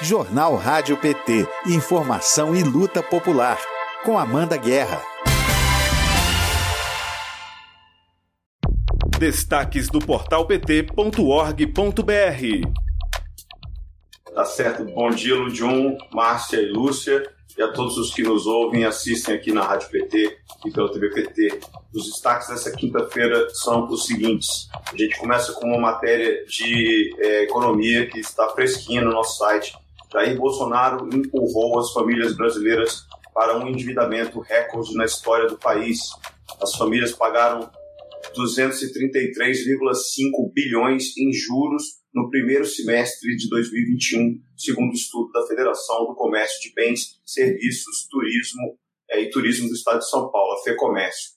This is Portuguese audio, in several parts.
Jornal Rádio PT. Informação e luta popular. Com Amanda Guerra. Destaques do portal pt.org.br. Tá certo. Bom dia, Ludium, Márcia e Lúcia, e a todos os que nos ouvem e assistem aqui na Rádio PT e pela TV PT. Os destaques dessa quinta-feira são os seguintes. A gente começa com uma matéria de é, economia que está fresquinha no nosso site. Jair Bolsonaro empurrou as famílias brasileiras para um endividamento recorde na história do país. As famílias pagaram 233,5 bilhões em juros no primeiro semestre de 2021, segundo o estudo da Federação do Comércio de Bens, Serviços, Turismo é, e Turismo do Estado de São Paulo, a FEComércio.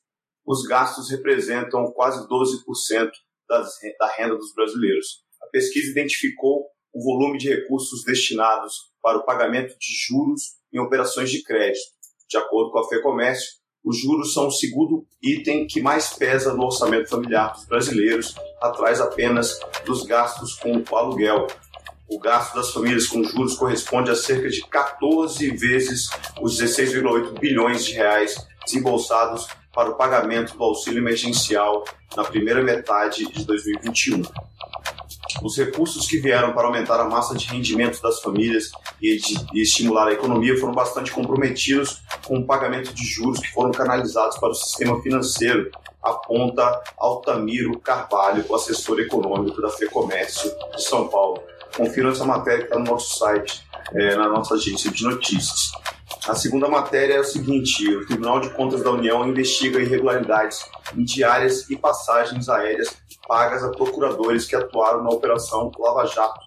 Os gastos representam quase 12% das, da renda dos brasileiros. A pesquisa identificou o volume de recursos destinados para o pagamento de juros em operações de crédito. De acordo com a FEComércio, os juros são o segundo item que mais pesa no orçamento familiar dos brasileiros, atrás apenas dos gastos com o aluguel. O gasto das famílias com juros corresponde a cerca de 14 vezes os 16,8 bilhões de reais desembolsados para o pagamento do auxílio emergencial na primeira metade de 2021. Os recursos que vieram para aumentar a massa de rendimento das famílias e, de, e estimular a economia foram bastante comprometidos com o pagamento de juros que foram canalizados para o sistema financeiro, aponta Altamiro Carvalho, o assessor econômico da FEComércio de São Paulo. Confiram essa matéria que está no nosso site, é, na nossa agência de notícias. A segunda matéria é o seguinte: o Tribunal de Contas da União investiga irregularidades em diárias e passagens aéreas pagas a procuradores que atuaram na Operação Lava Jato.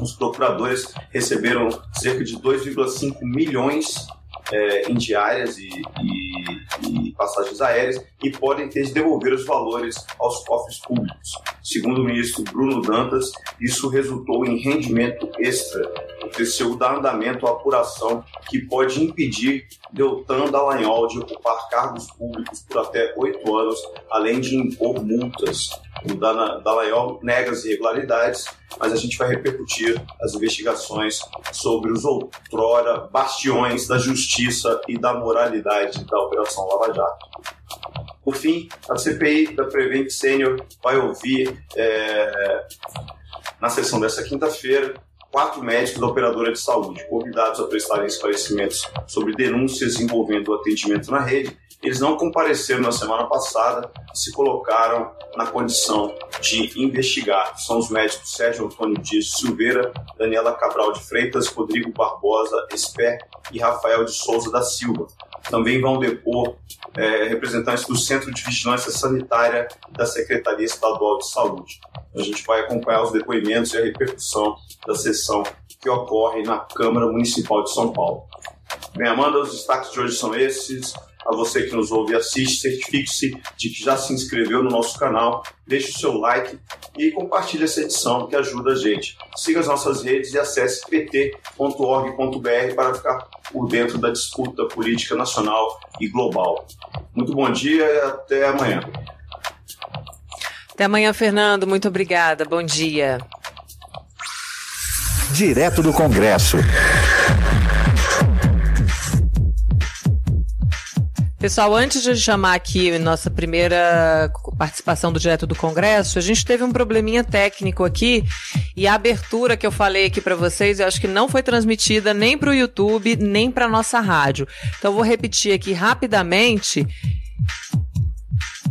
Os procuradores receberam cerca de 2,5 milhões é, em diárias e, e, e, passagens aéreas e podem ter de devolver os valores aos cofres públicos. Segundo o ministro Bruno Dantas, isso resultou em rendimento extra. TCU dá andamento à apuração que pode impedir Deltan Dallagnol de ocupar cargos públicos por até oito anos, além de impor multas. O Dallagnol nega as irregularidades, mas a gente vai repercutir as investigações sobre os outrora bastiões da justiça e da moralidade da Operação Lava Jato. Por fim, a CPI da Prevent Senior vai ouvir, é, na sessão dessa quinta-feira, quatro médicos da operadora de saúde, convidados a prestarem esclarecimentos sobre denúncias envolvendo o atendimento na rede. Eles não compareceram na semana passada e se colocaram na condição de investigar. São os médicos Sérgio Antônio Dias Silveira, Daniela Cabral de Freitas, Rodrigo Barbosa Esper e Rafael de Souza da Silva. Também vão depor é, representantes do Centro de Vigilância Sanitária da Secretaria Estadual de Saúde. A gente vai acompanhar os depoimentos e a repercussão da sessão que ocorre na Câmara Municipal de São Paulo. Bem, Amanda, os destaques de hoje são esses. A você que nos ouve e assiste, certifique-se de que já se inscreveu no nosso canal, deixe o seu like e compartilhe essa edição que ajuda a gente. Siga as nossas redes e acesse pt.org.br para ficar por dentro da disputa política nacional e global. Muito bom dia e até amanhã. Até amanhã, Fernando. Muito obrigada. Bom dia. Direto do Congresso. Pessoal, antes de chamar aqui nossa primeira participação do Direto do Congresso, a gente teve um probleminha técnico aqui e a abertura que eu falei aqui para vocês, eu acho que não foi transmitida nem para o YouTube, nem para nossa rádio. Então eu vou repetir aqui rapidamente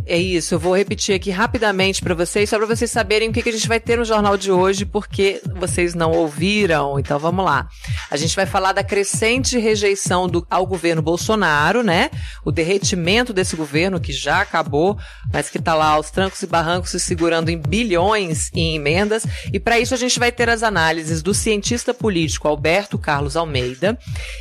é isso, eu vou repetir aqui rapidamente para vocês, só para vocês saberem o que, que a gente vai ter no jornal de hoje, porque vocês não ouviram. Então vamos lá. A gente vai falar da crescente rejeição do, ao governo Bolsonaro, né? O derretimento desse governo que já acabou, mas que está lá aos trancos e barrancos se segurando em bilhões em emendas. E para isso a gente vai ter as análises do cientista político Alberto Carlos Almeida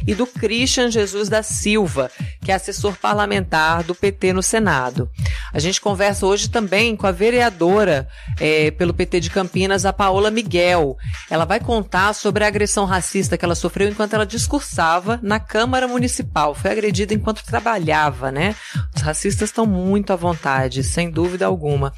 e do Christian Jesus da Silva, que é assessor parlamentar do PT no Senado. A gente conversa hoje também com a vereadora é, pelo PT de Campinas, a Paola Miguel. Ela vai contar sobre a agressão racista que ela sofreu enquanto ela discursava na Câmara Municipal. Foi agredida enquanto trabalhava, né? Os racistas estão muito à vontade, sem dúvida alguma.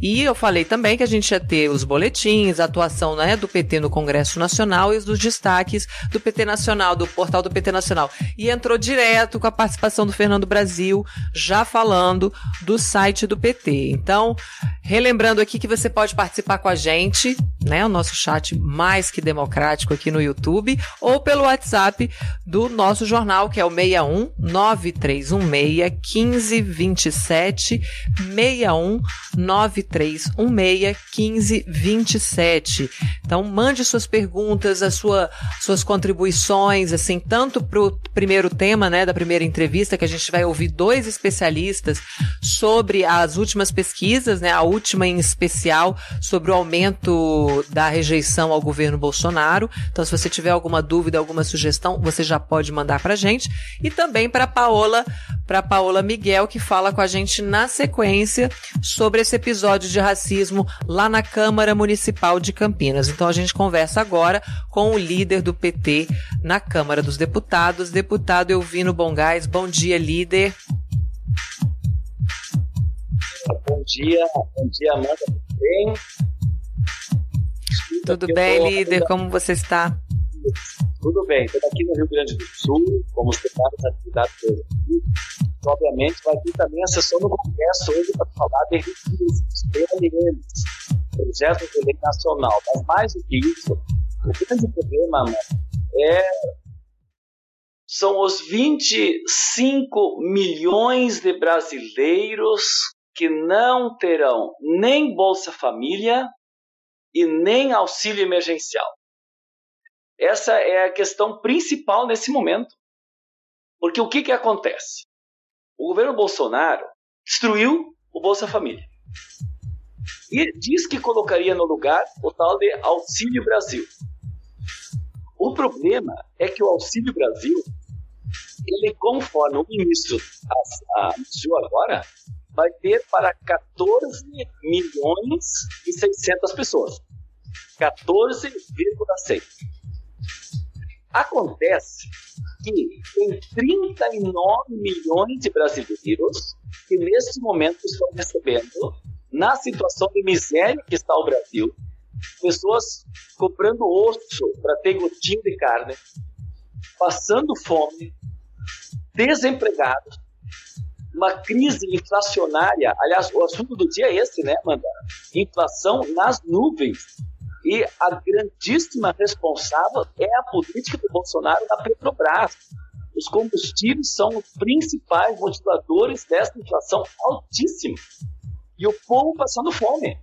E eu falei também que a gente ia ter os boletins, a atuação né, do PT no Congresso Nacional e os dos destaques do PT Nacional, do portal do PT Nacional. E entrou direto com a participação do Fernando Brasil, já falando do site do PT. Então, relembrando aqui que você pode participar com a gente, né? O nosso chat mais que democrático aqui no YouTube, ou pelo WhatsApp do nosso jornal, que é o 61 9316 1527 61 9316 1527. Então, mande suas perguntas, as sua, suas contribuições, assim, tanto para o primeiro tema, né, da primeira entrevista, que a gente vai ouvir dois especialistas sobre as últimas pesquisas, né, a última em especial sobre o aumento da rejeição ao governo Bolsonaro. Então, se você tiver alguma dúvida, alguma sugestão, você já pode mandar para gente. E também para Paola, para Paola Miguel, que fala com a gente na sequência sobre esse episódio de racismo lá na Câmara Municipal de Campinas. Então, a gente conversa agora com o líder do PT na Câmara dos Deputados, deputado Elvino Bongás. Bom dia, líder. Bom dia, bom dia, Amanda. Tudo bem? Tudo bem, líder? Como você está? Tudo bem. Estou aqui no Rio Grande do Sul, como secretário de atividades do Obviamente, vai ter também a sessão do Congresso hoje para falar de PLMs, projetos de lei nacional. Mas mais do que isso, o grande problema é são os 25 milhões de brasileiros que não terão nem Bolsa Família e nem auxílio emergencial. Essa é a questão principal nesse momento. Porque o que, que acontece? O governo Bolsonaro destruiu o Bolsa Família. E diz que colocaria no lugar o tal de Auxílio Brasil. O problema é que o Auxílio Brasil, ele conforme o ministro anunciou agora, vai ter para 14 milhões e 600 pessoas. 14,6. Acontece que tem 39 milhões de brasileiros que nesse momento estão recebendo, na situação de miséria que está o Brasil, pessoas comprando osso para ter gotinho de carne, passando fome, desempregados, uma crise inflacionária. Aliás, o assunto do dia é esse, né, Amanda? Inflação nas nuvens. E a grandíssima responsável é a política do Bolsonaro na Petrobras. Os combustíveis são os principais motivadores dessa inflação altíssima. E o povo passando fome.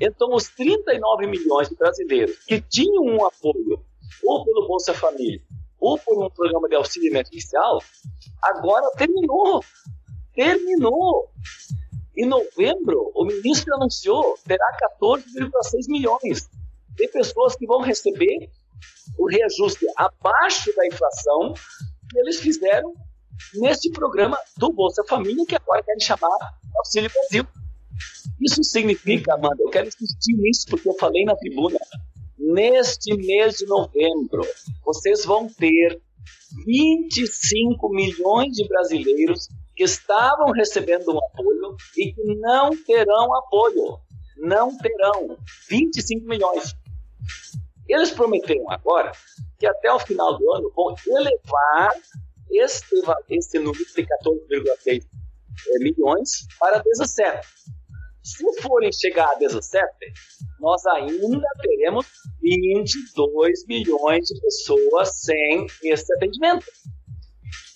Então, os 39 milhões de brasileiros que tinham um apoio ou pelo Bolsa Família ou por um programa de auxílio emergencial, agora terminou. Terminou. Em novembro, o ministro anunciou terá 14,6 milhões de pessoas que vão receber o reajuste abaixo da inflação que eles fizeram neste programa do Bolsa Família, que agora querem chamar Auxílio Brasil. Isso significa, Amanda, eu quero insistir nisso porque eu falei na tribuna, neste mês de novembro, vocês vão ter 25 milhões de brasileiros que estavam recebendo um apoio e que não terão apoio. Não terão. 25 milhões. Eles prometeram agora que até o final do ano vão elevar este número de 14,6 eh, milhões para 17. Se forem chegar a 17, nós ainda teremos 22 milhões de pessoas sem esse atendimento.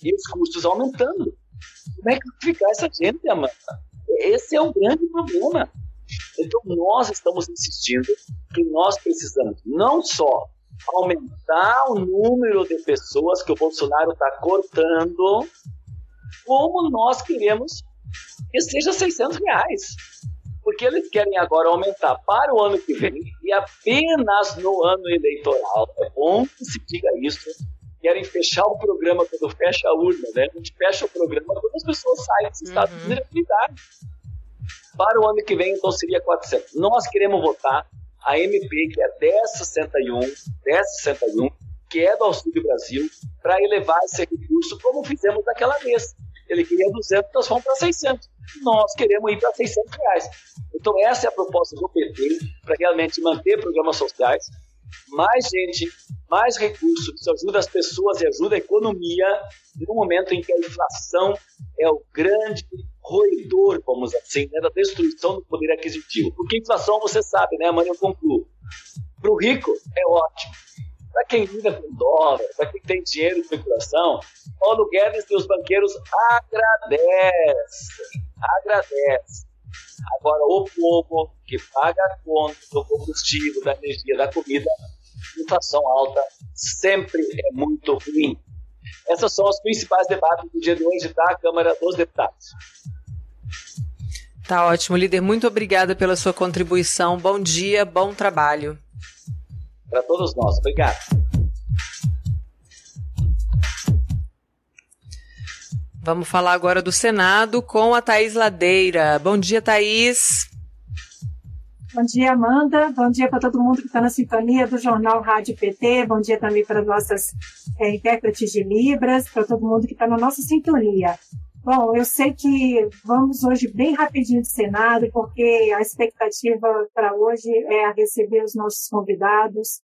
E os custos aumentando. Como é que ficar essa gente, Amanda? Esse é o grande problema. Então, nós estamos insistindo que nós precisamos não só aumentar o número de pessoas que o Bolsonaro está cortando, como nós queremos que seja 600 reais. Porque eles querem agora aumentar para o ano que vem e apenas no ano eleitoral. É bom que se diga isso querem fechar o programa quando fecha a urna, né? A gente fecha o programa quando as pessoas saem desse estado uhum. de vulnerabilidade. Para o ano que vem, então, seria 400. Nós queremos votar a MP, que é 1061, 1061, que é do Auxílio Brasil, para elevar esse recurso, como fizemos naquela vez. Ele queria 200, nós fomos para 600. Nós queremos ir para 600 reais. Então, essa é a proposta do PT, para realmente manter programas sociais, mais gente, mais recursos, isso ajuda as pessoas e ajuda a economia no momento em que a inflação é o grande roedor, vamos assim, né, da destruição do poder aquisitivo. Porque inflação, você sabe, né, amanhã eu concluo. Para o rico, é ótimo. Para quem lida com dólar, para quem tem dinheiro de especulação, Paulo Guedes e os banqueiros agradecem, agradecem. Agora, o povo que paga a conta do combustível, da energia, da comida, inflação alta sempre é muito ruim. Essas são os principais debates do dia de hoje da Câmara dos Deputados. Tá ótimo, líder. Muito obrigada pela sua contribuição. Bom dia, bom trabalho. Para todos nós. Obrigado. Vamos falar agora do Senado com a Thaís Ladeira. Bom dia, Thaís. Bom dia, Amanda. Bom dia para todo mundo que está na sintonia do Jornal Rádio PT. Bom dia também para nossas é, intérpretes de Libras, para todo mundo que está na nossa sintonia. Bom, eu sei que vamos hoje bem rapidinho de Senado, porque a expectativa para hoje é receber os nossos convidados.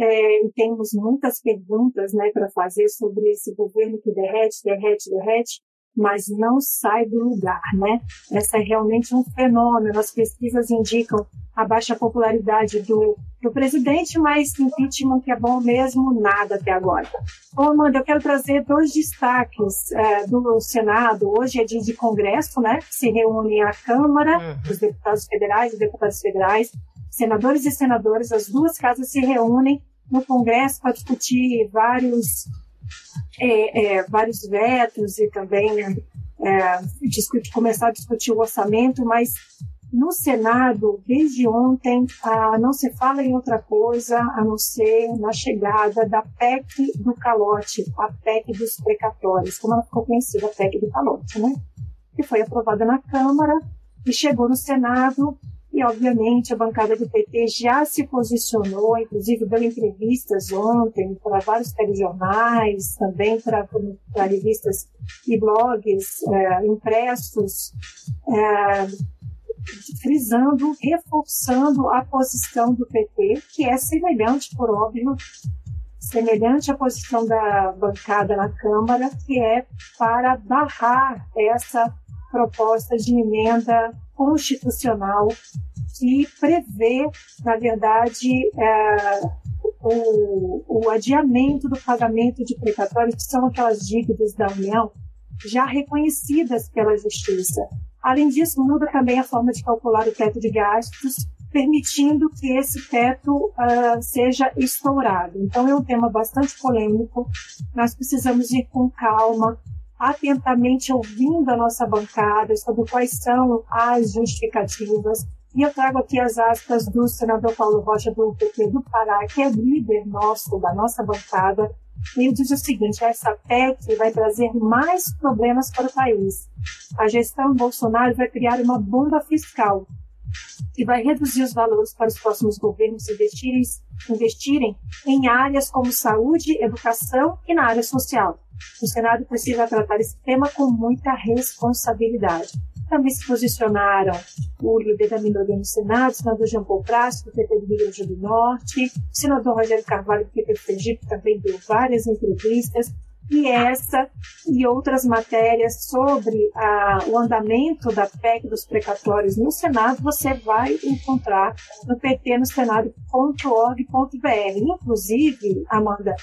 É, temos muitas perguntas né, para fazer sobre esse governo que derrete, derrete, derrete, mas não sai do lugar. Né? Essa é realmente um fenômeno. As pesquisas indicam a baixa popularidade do, do presidente, mas impeachment que é bom mesmo, nada até agora. Bom, Amanda, eu quero trazer dois destaques é, do Senado. Hoje é dia de Congresso, né? Se reúne a Câmara, uhum. os deputados federais e deputados federais, senadores e senadoras, as duas casas se reúnem no Congresso para discutir vários, é, é, vários vetos e também é, discutir, começar a discutir o orçamento, mas no Senado, desde ontem, ah, não se fala em outra coisa a não ser na chegada da PEC do calote, a PEC dos precatórios, como ela ficou conhecida, a PEC do calote, né? Que foi aprovada na Câmara e chegou no Senado e, obviamente, a bancada do PT já se posicionou, inclusive deu entrevistas ontem para vários telejornais, também para, revistas e blogs é, impressos, é, frisando, reforçando a posição do PT, que é semelhante, por óbvio, semelhante à posição da bancada na Câmara, que é para barrar essa proposta de emenda constitucional que prevê, na verdade, é, o, o adiamento do pagamento de precatórios, que são aquelas dívidas da União já reconhecidas pela Justiça. Além disso, muda também a forma de calcular o teto de gastos, permitindo que esse teto uh, seja estourado. Então, é um tema bastante polêmico. Nós precisamos ir com calma, atentamente ouvindo a nossa bancada sobre quais são as justificativas. E eu trago aqui as aspas do senador Paulo Rocha, do PT do Pará, que é líder nosso, da nossa bancada, ele diz o seguinte: essa PEC vai trazer mais problemas para o país. A gestão Bolsonaro vai criar uma bomba fiscal que vai reduzir os valores para os próximos governos investirem, investirem em áreas como saúde, educação e na área social. O Senado precisa tratar esse tema com muita responsabilidade. Também se posicionaram o líder da minoria no Senado, o senador Jean Paul Prats, do PT do Rio Grande do Norte, o senador Rogério Carvalho, do PT do Sergipe, também deu várias entrevistas, e essa e outras matérias sobre o andamento da PEC dos precatórios no Senado, você vai encontrar no PT no Senado.org.br. Inclusive, Amanda,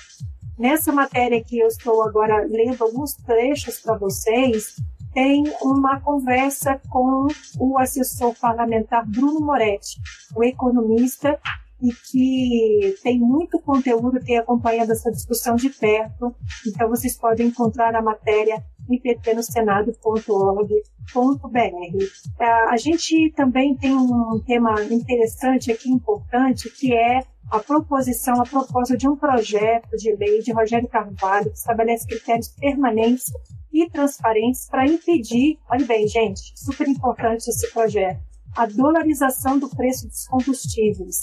nessa matéria que eu estou agora lendo alguns trechos para vocês, tem uma conversa com o assessor parlamentar Bruno Moretti, o economista, e que tem muito conteúdo, tem acompanhado essa discussão de perto. Então, vocês podem encontrar a matéria em pt.senado.org.br. É, a gente também tem um tema interessante aqui, importante, que é a proposição, a proposta de um projeto de lei de Rogério Carvalho, que estabelece critérios permanentes e transparentes para impedir, olha bem, gente, super importante esse projeto, a dolarização do preço dos combustíveis,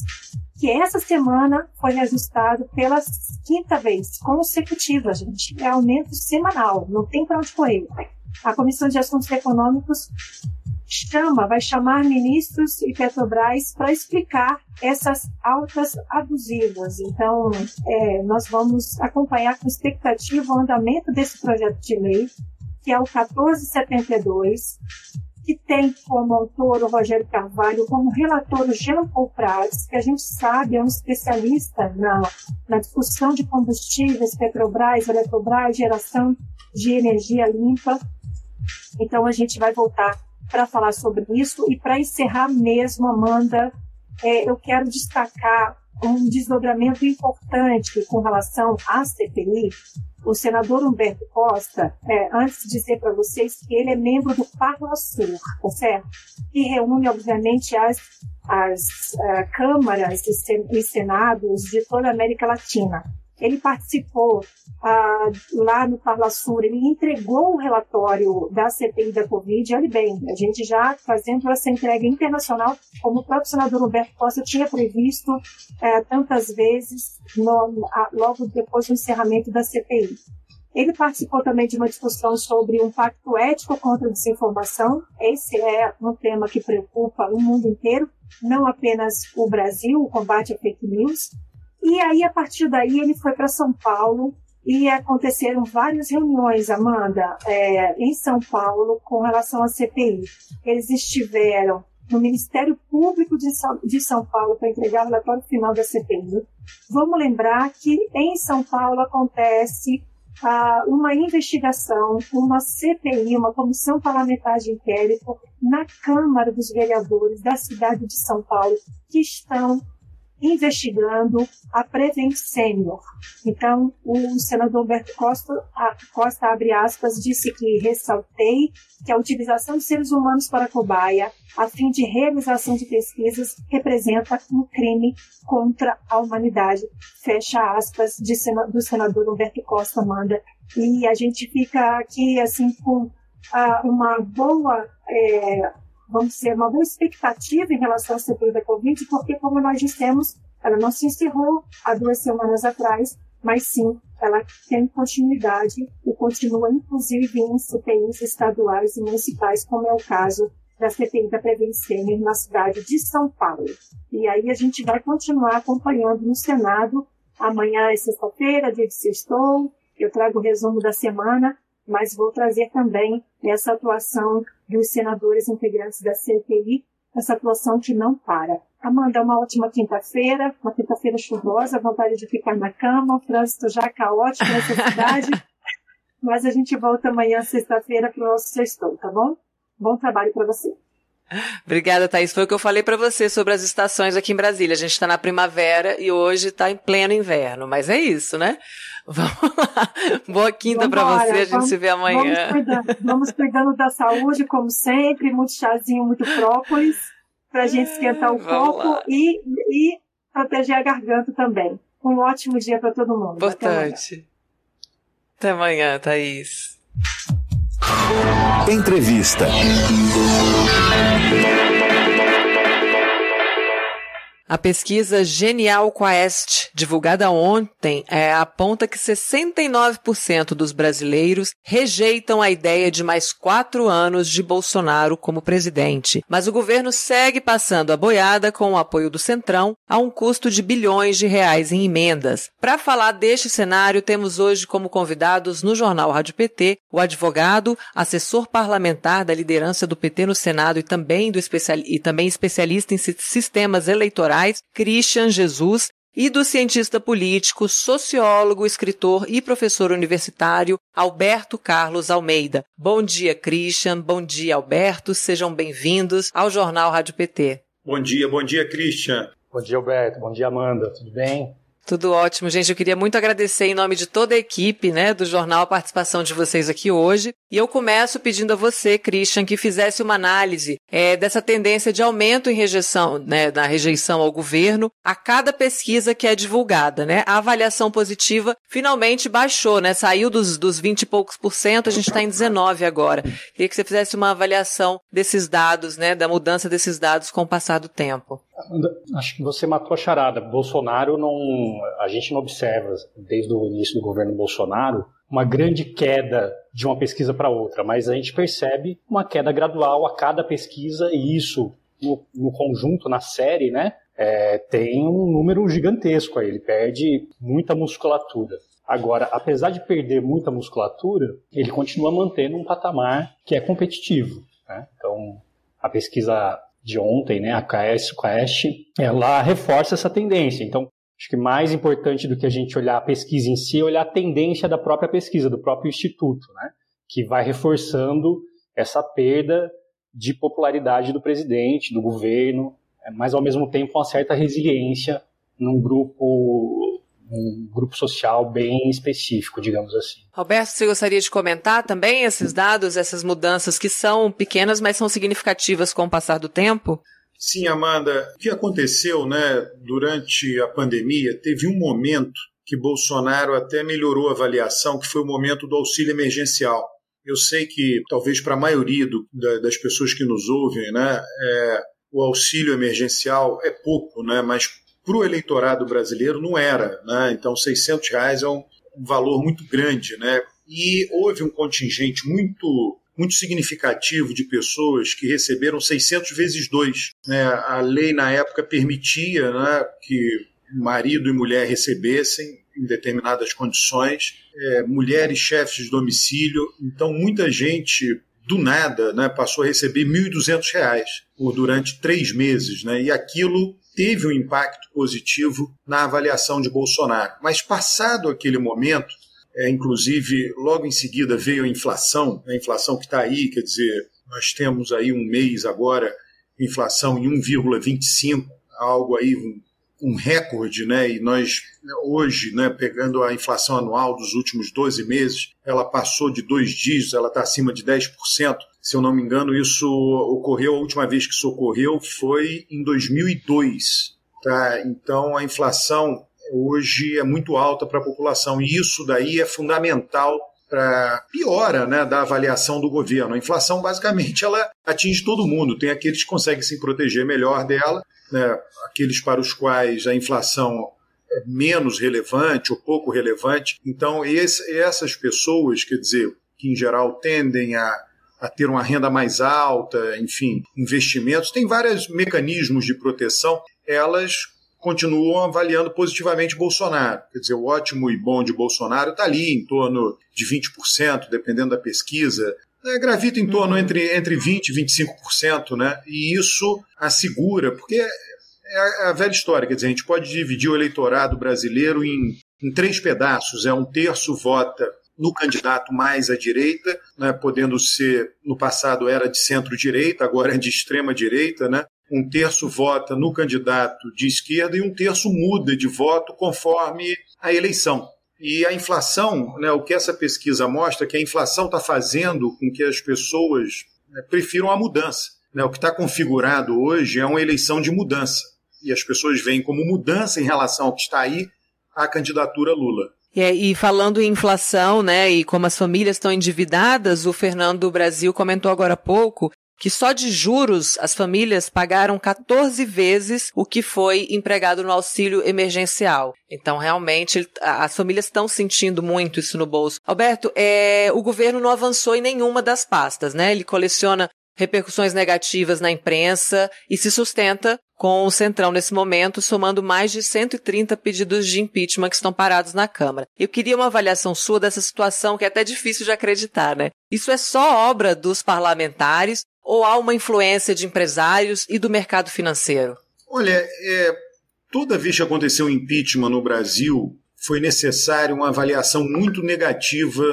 que essa semana foi reajustado pela quinta vez consecutiva, gente. É aumento semanal, não tem para onde correr. A Comissão de Assuntos Econômicos chama, vai chamar ministros e Petrobras para explicar essas altas abusivas. Então, é, nós vamos acompanhar com expectativa o andamento desse projeto de lei, que é o 1472, que tem como autor o Rogério Carvalho, como relator o Jean Paul Prats, que a gente sabe é um especialista na, na discussão de combustíveis, Petrobras, Eletrobras, geração de energia limpa. Então a gente vai voltar para falar sobre isso e para encerrar mesmo, Amanda, é, eu quero destacar um desdobramento importante com relação à CPI, o senador Humberto Costa, é, antes de dizer para vocês que ele é membro do Parlasul, tá? Que reúne, obviamente, as, as uh, câmaras e senados de toda a América Latina. Ele participou ah, lá no Parlasul, ele entregou o relatório da CPI da Covid. Olha bem, a gente já fazendo essa entrega internacional, como o próprio senador Roberto Costa tinha previsto eh, tantas vezes no, a, logo depois do encerramento da CPI. Ele participou também de uma discussão sobre um pacto ético contra a desinformação. Esse é um tema que preocupa o mundo inteiro, não apenas o Brasil, o combate à fake news. E aí, a partir daí, ele foi para São Paulo e aconteceram várias reuniões, Amanda, é, em São Paulo com relação à CPI. Eles estiveram no Ministério Público de São, de São Paulo para entregar o relatório final da CPI. Vamos lembrar que em São Paulo acontece ah, uma investigação, uma CPI, uma comissão parlamentar de inquérito na Câmara dos Vereadores da cidade de São Paulo, que estão investigando a Prevent Senior. Então, o senador Humberto Costa, Costa, abre aspas, disse que ressaltei que a utilização de seres humanos para cobaia, a fim de realização de pesquisas, representa um crime contra a humanidade. Fecha aspas de, do senador Humberto Costa, Amanda. E a gente fica aqui, assim, com uh, uma boa... É, vamos ter uma boa expectativa em relação à CPI da Covid, porque, como nós dissemos, ela não se encerrou há duas semanas atrás, mas sim, ela tem continuidade e continua, inclusive, em CPIs estaduais e municipais, como é o caso da CPI da Prevenção na cidade de São Paulo. E aí a gente vai continuar acompanhando no Senado. Amanhã é sexta-feira, dia de sextou, eu trago o resumo da semana mas vou trazer também essa atuação dos senadores integrantes da CPI, essa atuação que não para. Amanda, uma ótima quinta-feira, uma quinta-feira chuvosa, vontade de ficar na cama, o trânsito já caótico nessa cidade, mas a gente volta amanhã, sexta-feira, para o nosso sextou, tá bom? Bom trabalho para você. Obrigada, Thaís. Foi o que eu falei para você sobre as estações aqui em Brasília. A gente está na primavera e hoje está em pleno inverno, mas é isso, né? Vamos lá. Boa quinta para você, a gente vamos, se vê amanhã. Vamos cuidando, vamos cuidando, da saúde, como sempre, muito chazinho, muito própolis, para a gente esquentar o corpo e, e proteger a garganta também. Um ótimo dia para todo mundo. Importante. Até amanhã, Até amanhã Thaís. Entrevista. A pesquisa Genial Quest, divulgada ontem, é, aponta que 69% dos brasileiros rejeitam a ideia de mais quatro anos de Bolsonaro como presidente. Mas o governo segue passando a boiada com o apoio do Centrão a um custo de bilhões de reais em emendas. Para falar deste cenário, temos hoje como convidados no Jornal Rádio PT o advogado, assessor parlamentar da liderança do PT no Senado e também, do especial, e também especialista em sistemas eleitorais Christian Jesus, e do cientista político, sociólogo, escritor e professor universitário Alberto Carlos Almeida. Bom dia, Christian. Bom dia, Alberto. Sejam bem-vindos ao Jornal Rádio PT. Bom dia, bom dia, Christian. Bom dia, Alberto. Bom dia, Amanda. Tudo bem? Tudo ótimo, gente. Eu queria muito agradecer em nome de toda a equipe, né, do jornal a participação de vocês aqui hoje. E eu começo pedindo a você, Christian, que fizesse uma análise é, dessa tendência de aumento em rejeição, né, na rejeição ao governo a cada pesquisa que é divulgada, né? A avaliação positiva finalmente baixou, né? Saiu dos, dos 20 e poucos por cento, a gente está em 19 agora. Queria que você fizesse uma avaliação desses dados, né, da mudança desses dados com o passar do tempo. Acho que você matou a charada. Bolsonaro não. A gente não observa, desde o início do governo Bolsonaro, uma grande queda de uma pesquisa para outra, mas a gente percebe uma queda gradual a cada pesquisa, e isso, no, no conjunto, na série, né, é, tem um número gigantesco aí. Ele perde muita musculatura. Agora, apesar de perder muita musculatura, ele continua mantendo um patamar que é competitivo. Né? Então, a pesquisa de ontem, né, a KS Quest, ela reforça essa tendência. Então, acho que mais importante do que a gente olhar a pesquisa em si é olhar a tendência da própria pesquisa, do próprio instituto, né, que vai reforçando essa perda de popularidade do presidente, do governo, mas ao mesmo tempo uma certa resiliência num grupo um grupo social bem específico, digamos assim. Roberto, você gostaria de comentar também esses dados, essas mudanças que são pequenas, mas são significativas com o passar do tempo? Sim, Amanda. O que aconteceu né, durante a pandemia, teve um momento que Bolsonaro até melhorou a avaliação, que foi o momento do auxílio emergencial. Eu sei que, talvez para a maioria do, da, das pessoas que nos ouvem, né, é, o auxílio emergencial é pouco, né, mas para o eleitorado brasileiro não era. Né? Então, 600 reais é um, valor muito grande. Né? E houve um contingente muito muito significativo de pessoas que receberam 600 vezes dois. Né? A lei, na época, permitia né, que marido e mulher recebessem em determinadas condições, é, mulheres chefes de domicílio. Então, muita gente, do nada, né, passou a receber R$ 1.200 por durante três meses. Né? E aquilo teve um impacto positivo na avaliação de Bolsonaro. Mas passado aquele momento, é, inclusive logo em seguida veio a inflação, a inflação que está aí, quer dizer, nós temos aí um mês agora, inflação em 1,25, algo aí, um, recorde, né? E nós, hoje, né, pegando a inflação anual dos últimos 12 meses, ela passou de dois dígitos, ela está acima de 10%. Se eu não me engano, isso ocorreu, a última vez que isso ocorreu foi em 2002. Tá? Então, a inflação hoje é muito alta para a população e isso daí é fundamental para piora né, da avaliação do governo. A inflação, basicamente, ela atinge todo mundo. Tem aqueles que conseguem se proteger melhor dela, né, aqueles para os quais a inflação é menos relevante ou pouco relevante. Então, esse, essas pessoas, quer dizer, que em geral tendem a a ter uma renda mais alta, enfim, investimentos, tem vários mecanismos de proteção, elas continuam avaliando positivamente Bolsonaro. Quer dizer, o ótimo e bom de Bolsonaro está ali em torno de 20%, dependendo da pesquisa. É, gravita em torno entre, entre 20% e 25%, né? E isso assegura, porque é a velha história, quer dizer, a gente pode dividir o eleitorado brasileiro em, em três pedaços. É um terço vota no candidato mais à direita, né, podendo ser, no passado era de centro-direita, agora é de extrema-direita, né? Um terço vota no candidato de esquerda e um terço muda de voto conforme a eleição. E a inflação, né, o que essa pesquisa mostra, é que a inflação está fazendo com que as pessoas né, prefiram a mudança. Né? O que está configurado hoje é uma eleição de mudança. E as pessoas veem como mudança em relação ao que está aí a candidatura Lula. E, e, falando em inflação, né, e como as famílias estão endividadas, o Fernando Brasil comentou agora há pouco que só de juros as famílias pagaram 14 vezes o que foi empregado no auxílio emergencial. Então, realmente, as famílias estão sentindo muito isso no bolso. Alberto, é, o governo não avançou em nenhuma das pastas, né? Ele coleciona repercussões negativas na imprensa e se sustenta com o Centrão nesse momento, somando mais de 130 pedidos de impeachment que estão parados na Câmara. Eu queria uma avaliação sua dessa situação que é até difícil de acreditar, né? Isso é só obra dos parlamentares ou há uma influência de empresários e do mercado financeiro? Olha, é, toda vez que aconteceu impeachment no Brasil, foi necessária uma avaliação muito negativa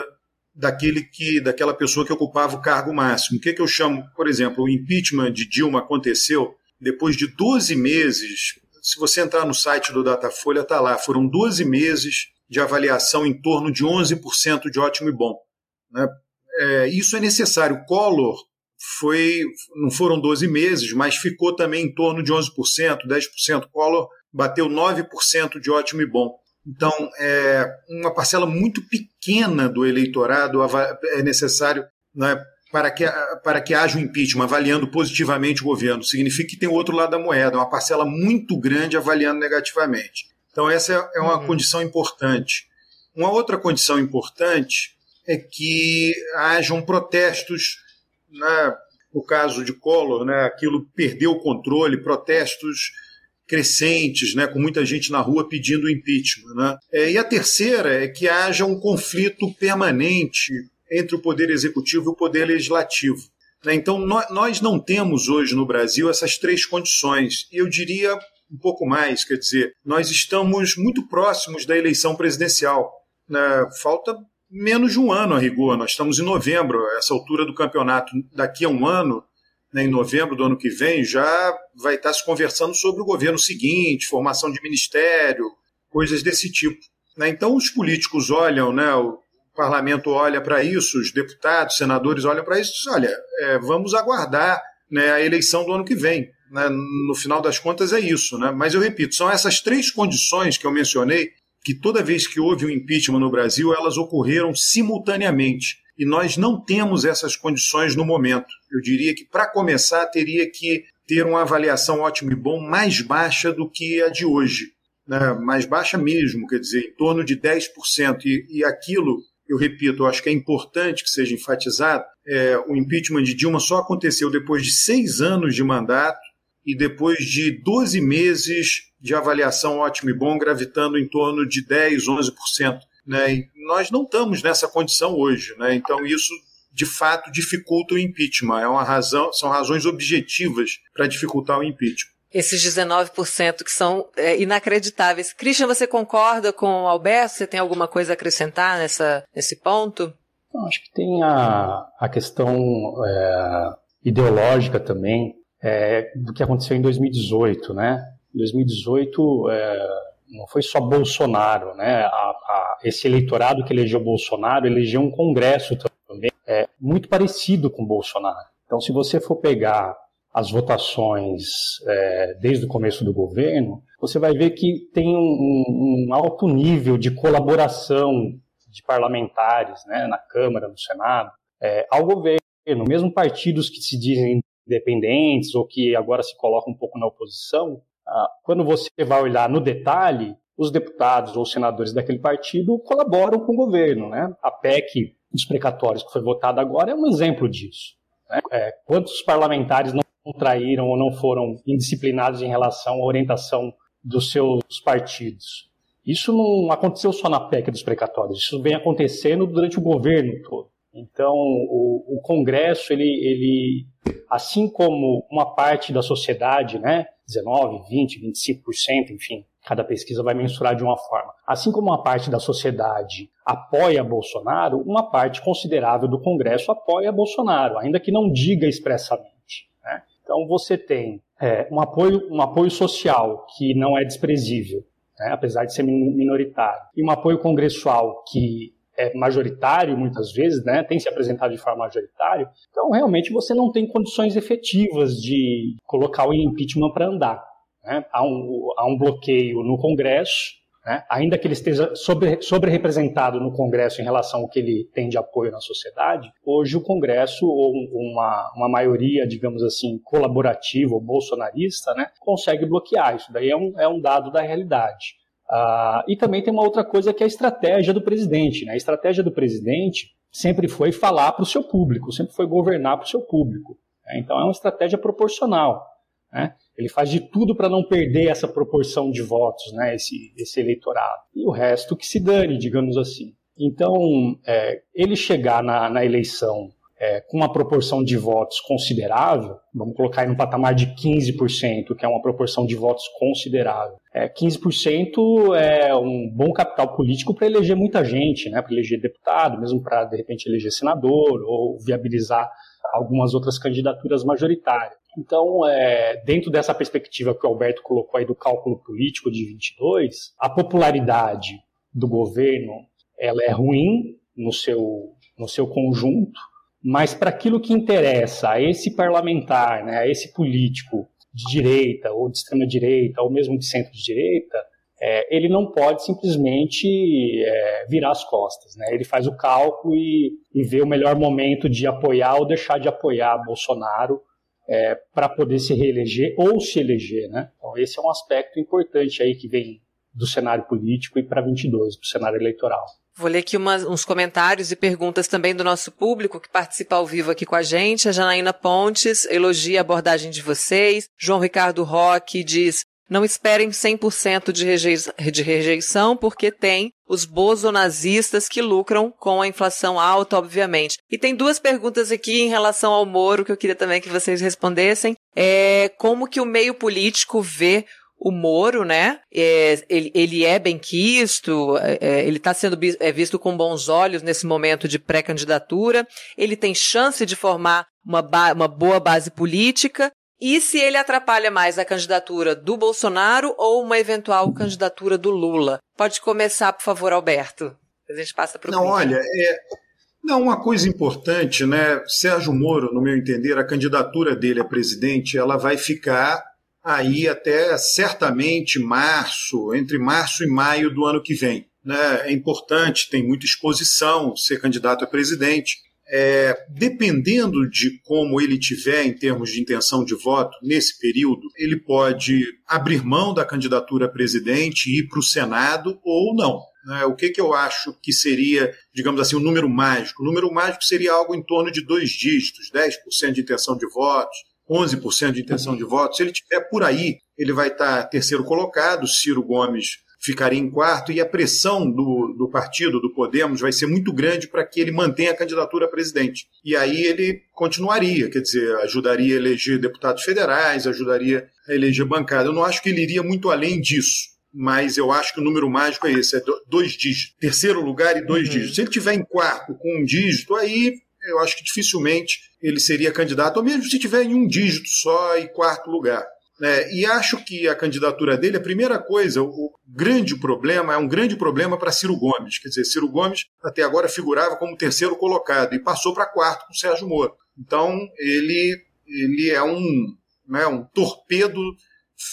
daquele que, daquela pessoa que ocupava o cargo máximo. O que, que eu chamo, por exemplo, o impeachment de Dilma aconteceu depois de 12 meses se você entrar no site do Datafolha, está lá. Foram 12 meses de avaliação em torno de 11% de ótimo e bom. Né? É, isso é necessário. Collor foi, não foram 12 meses, mas ficou também em torno de 11%, 10%. Collor bateu 9% de ótimo e bom. Então, é uma parcela muito pequena do eleitorado é necessário né, para, que, para que haja um impeachment, avaliando positivamente o governo. Significa que tem o outro lado da moeda, uma parcela muito grande avaliando negativamente. Então, essa é uma uhum. condição importante. Uma outra condição importante é que hajam protestos, né, no caso de Collor, né, aquilo perdeu o controle, protestos crescentes, né, com muita gente na rua pedindo impeachment. Né? É, e a terceira é que haja um conflito permanente entre o poder executivo e o poder legislativo. Né? Então, nós não temos hoje no Brasil essas três condições. E eu diria um pouco mais, quer dizer, nós estamos muito próximos da eleição presidencial. Né? Falta menos de um ano a rigor. Nós estamos em novembro, essa altura do campeonato. Daqui a um ano, né, em novembro do ano que vem, já vai estar se conversando sobre o governo seguinte, formação de ministério, coisas desse tipo. Né? Então, os políticos olham, né, o parlamento olha para isso, os deputados, senadores olham para isso e dizem: olha, é, vamos aguardar né, a eleição do ano que vem. Né? No final das contas, é isso. Né? Mas eu repito, são essas três condições que eu mencionei que toda vez que houve um impeachment no Brasil, elas ocorreram simultaneamente. E nós não temos essas condições no momento. Eu diria que, para começar, teria que ter uma avaliação ótimo e bom mais baixa do que a de hoje. Né? Mais baixa mesmo, quer dizer, em torno de 10%. E, e aquilo, eu repito, eu acho que é importante que seja enfatizado: é, o impeachment de Dilma só aconteceu depois de seis anos de mandato e depois de 12 meses de avaliação ótimo e bom, gravitando em torno de 10, 11%. Né? E nós não estamos nessa condição hoje. Né? Então, isso de fato dificulta o impeachment. É uma razão, são razões objetivas para dificultar o impeachment. Esses 19% que são é, inacreditáveis. Christian, você concorda com o Alberto? Você tem alguma coisa a acrescentar nessa, nesse ponto? acho que tem a, a questão é, ideológica também é, do que aconteceu em 2018, né? Em 2018 é, não foi só Bolsonaro, né? A, a, esse eleitorado que elegeu Bolsonaro elegeu um Congresso também é, muito parecido com Bolsonaro. Então, se você for pegar as votações é, desde o começo do governo, você vai ver que tem um, um alto nível de colaboração de parlamentares né, na Câmara, no Senado, é, ao governo. Mesmo partidos que se dizem independentes ou que agora se colocam um pouco na oposição, ah, quando você vai olhar no detalhe, os deputados ou senadores daquele partido colaboram com o governo. Né? A PEC dos precatórios que foi votada agora é um exemplo disso. Né? É, quantos parlamentares não traíram ou não foram indisciplinados em relação à orientação dos seus partidos? Isso não aconteceu só na PEC dos precatórios, isso vem acontecendo durante o governo todo. Então, o, o Congresso, ele, ele, assim como uma parte da sociedade, né, 19, 20, 25%, enfim, cada pesquisa vai mensurar de uma forma. Assim como uma parte da sociedade apoia Bolsonaro, uma parte considerável do Congresso apoia Bolsonaro, ainda que não diga expressamente. Né? Então, você tem é, um, apoio, um apoio social que não é desprezível, né, apesar de ser minoritário, e um apoio congressual que é majoritário muitas vezes, né, tem se apresentado de forma majoritária, então realmente você não tem condições efetivas de colocar o impeachment para andar. Né? Há, um, há um bloqueio no Congresso, né? ainda que ele esteja sobre, sobre-representado no Congresso em relação ao que ele tem de apoio na sociedade, hoje o Congresso, ou uma, uma maioria, digamos assim, colaborativa ou bolsonarista, né, consegue bloquear. Isso daí é um, é um dado da realidade. Ah, e também tem uma outra coisa que é a estratégia do presidente. Né? A estratégia do presidente sempre foi falar para o seu público, sempre foi governar para o seu público. Né? Então é uma estratégia proporcional. Né? Ele faz de tudo para não perder essa proporção de votos, né? esse, esse eleitorado. E o resto que se dane, digamos assim. Então, é, ele chegar na, na eleição é, com uma proporção de votos considerável, vamos colocar aí no patamar de 15%, que é uma proporção de votos considerável. É, 15% é um bom capital político para eleger muita gente, né, para eleger deputado, mesmo para, de repente, eleger senador ou viabilizar algumas outras candidaturas majoritárias. Então, é, dentro dessa perspectiva que o Alberto colocou aí do cálculo político de 22, a popularidade do governo ela é ruim no seu, no seu conjunto, mas para aquilo que interessa a esse parlamentar, né, a esse político de direita ou de extrema direita ou mesmo de centro de direita, é, ele não pode simplesmente é, virar as costas. Né? Ele faz o cálculo e, e vê o melhor momento de apoiar ou deixar de apoiar Bolsonaro é, para poder se reeleger ou se eleger. Né? Então, esse é um aspecto importante aí que vem do cenário político e para 22, do cenário eleitoral. Vou ler aqui umas, uns comentários e perguntas também do nosso público que participa ao vivo aqui com a gente. A Janaína Pontes elogia a abordagem de vocês. João Ricardo Roque diz: não esperem 100% de, rejei de rejeição, porque tem os bozonazistas que lucram com a inflação alta, obviamente. E tem duas perguntas aqui em relação ao Moro que eu queria também que vocês respondessem. É como que o meio político vê o Moro, né? É, ele, ele é bem quisto, é, é ele está sendo é visto com bons olhos nesse momento de pré-candidatura. Ele tem chance de formar uma, uma boa base política e se ele atrapalha mais a candidatura do Bolsonaro ou uma eventual candidatura do Lula? Pode começar, por favor, Alberto. A gente passa para o Não, olha, é, não, uma coisa importante, né? Sérgio Moro, no meu entender, a candidatura dele a presidente, ela vai ficar aí até certamente março, entre março e maio do ano que vem. Né? É importante, tem muita exposição ser candidato a presidente é, dependendo de como ele tiver em termos de intenção de voto nesse período, ele pode abrir mão da candidatura a presidente e ir para o Senado ou não. Né? O que, que eu acho que seria, digamos assim, um número mágico? O número mágico seria algo em torno de dois dígitos, 10% de intenção de votos, 11% de intenção de votos. Se ele tiver por aí, ele vai estar terceiro colocado, Ciro Gomes ficaria em quarto, e a pressão do, do partido, do Podemos, vai ser muito grande para que ele mantenha a candidatura a presidente. E aí ele continuaria, quer dizer, ajudaria a eleger deputados federais, ajudaria a eleger bancada. Eu não acho que ele iria muito além disso mas eu acho que o número mágico é esse, é dois dígitos. Terceiro lugar e dois uhum. dígitos. Se ele tiver em quarto com um dígito, aí eu acho que dificilmente ele seria candidato, ou mesmo se tiver em um dígito só e quarto lugar. É, e acho que a candidatura dele, a primeira coisa, o grande problema, é um grande problema para Ciro Gomes. Quer dizer, Ciro Gomes até agora figurava como terceiro colocado e passou para quarto com Sérgio Moro. Então, ele, ele é um, né, um torpedo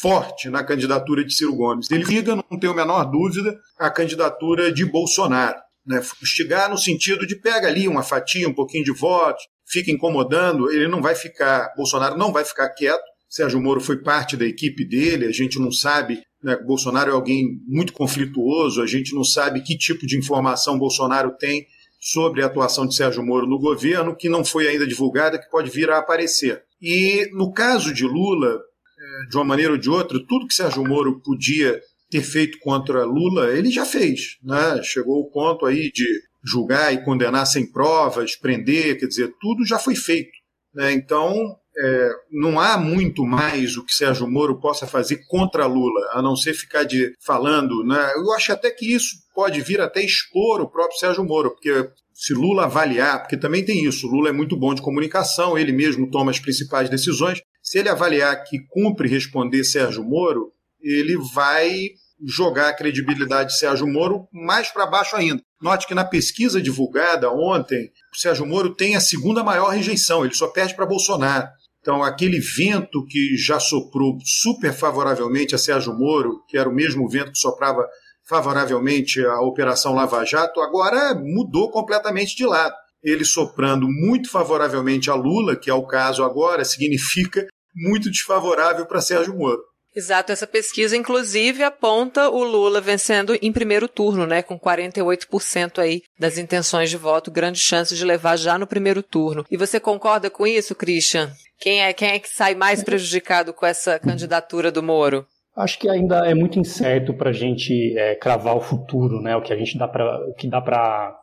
forte na candidatura de Ciro Gomes. Ele liga, não tenho a menor dúvida, a candidatura de Bolsonaro. Né, fustigar no sentido de pega ali uma fatia, um pouquinho de votos, fica incomodando, ele não vai ficar, Bolsonaro não vai ficar quieto, Sérgio Moro foi parte da equipe dele, a gente não sabe. Né, Bolsonaro é alguém muito conflituoso, a gente não sabe que tipo de informação Bolsonaro tem sobre a atuação de Sérgio Moro no governo, que não foi ainda divulgada, que pode vir a aparecer. E no caso de Lula, é, de uma maneira ou de outra, tudo que Sérgio Moro podia ter feito contra Lula, ele já fez. Né? Chegou ao ponto aí de julgar e condenar sem provas, prender, quer dizer, tudo já foi feito. Né? Então, é, não há muito mais o que Sérgio Moro possa fazer contra Lula, a não ser ficar de, falando. Né? Eu acho até que isso pode vir até expor o próprio Sérgio Moro, porque se Lula avaliar, porque também tem isso, Lula é muito bom de comunicação, ele mesmo toma as principais decisões. Se ele avaliar que cumpre responder Sérgio Moro, ele vai jogar a credibilidade de Sérgio Moro mais para baixo ainda. Note que na pesquisa divulgada ontem, o Sérgio Moro tem a segunda maior rejeição, ele só perde para Bolsonaro. Então, aquele vento que já soprou super favoravelmente a Sérgio Moro, que era o mesmo vento que soprava favoravelmente a Operação Lava Jato, agora mudou completamente de lado. Ele soprando muito favoravelmente a Lula, que é o caso agora, significa muito desfavorável para Sérgio Moro. Exato, essa pesquisa inclusive aponta o Lula vencendo em primeiro turno, né, com 48% aí das intenções de voto, grande chance de levar já no primeiro turno. E você concorda com isso, Christian? Quem é, quem é que sai mais prejudicado com essa candidatura do Moro? Acho que ainda é muito incerto para a gente é, cravar o futuro, né? O que a gente dá para, o que dá para,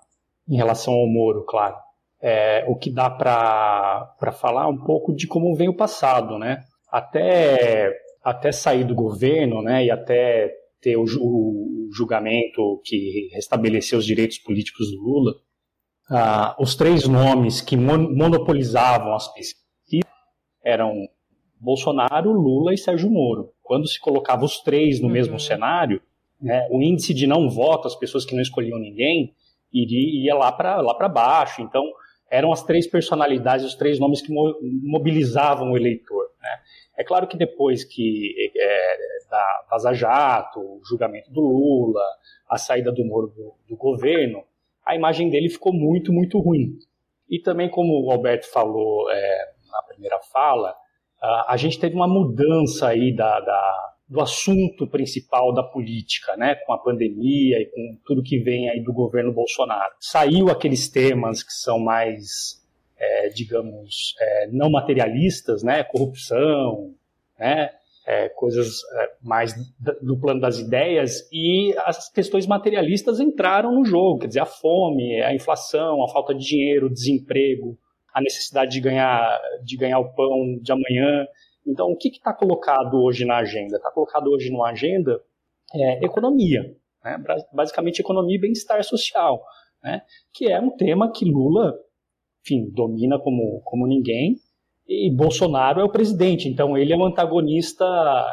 em relação ao Moro, claro. É, o que dá para falar um pouco de como vem o passado, né? Até até sair do governo, né? E até ter o, julgamento que restabeleceu os direitos políticos do Lula, ah, os três nomes que monopolizavam as pesquisas eram Bolsonaro, Lula e Sérgio Moro. Quando se colocava os três no uhum. mesmo cenário, né, o índice de não voto, as pessoas que não escolhiam ninguém, iria, ia lá para lá baixo. Então, eram as três personalidades, os três nomes que mobilizavam o eleitor. Né? É claro que depois que é, da Vaza Jato, o julgamento do Lula, a saída do Moro do, do governo, a imagem dele ficou muito, muito ruim. E também, como o Alberto falou é, na primeira fala, a, gente teve uma mudança aí da, da, do assunto principal da política, né, com a pandemia e com tudo que vem aí do governo Bolsonaro. Saiu aqueles temas que são mais, é, digamos, é, não materialistas, né, corrupção, né, é, coisas é, mais do plano das ideias e as questões materialistas entraram no jogo, quer dizer, a fome, a inflação, a falta de dinheiro, o desemprego, a necessidade de ganhar, de ganhar o pão de amanhã. Então, o que está colocado hoje na agenda? Está colocado hoje na agenda é, economia, né? basicamente economia e bem-estar social, né? que é um tema que Lula, enfim, domina como, como ninguém, e Bolsonaro é o presidente, então ele é um antagonista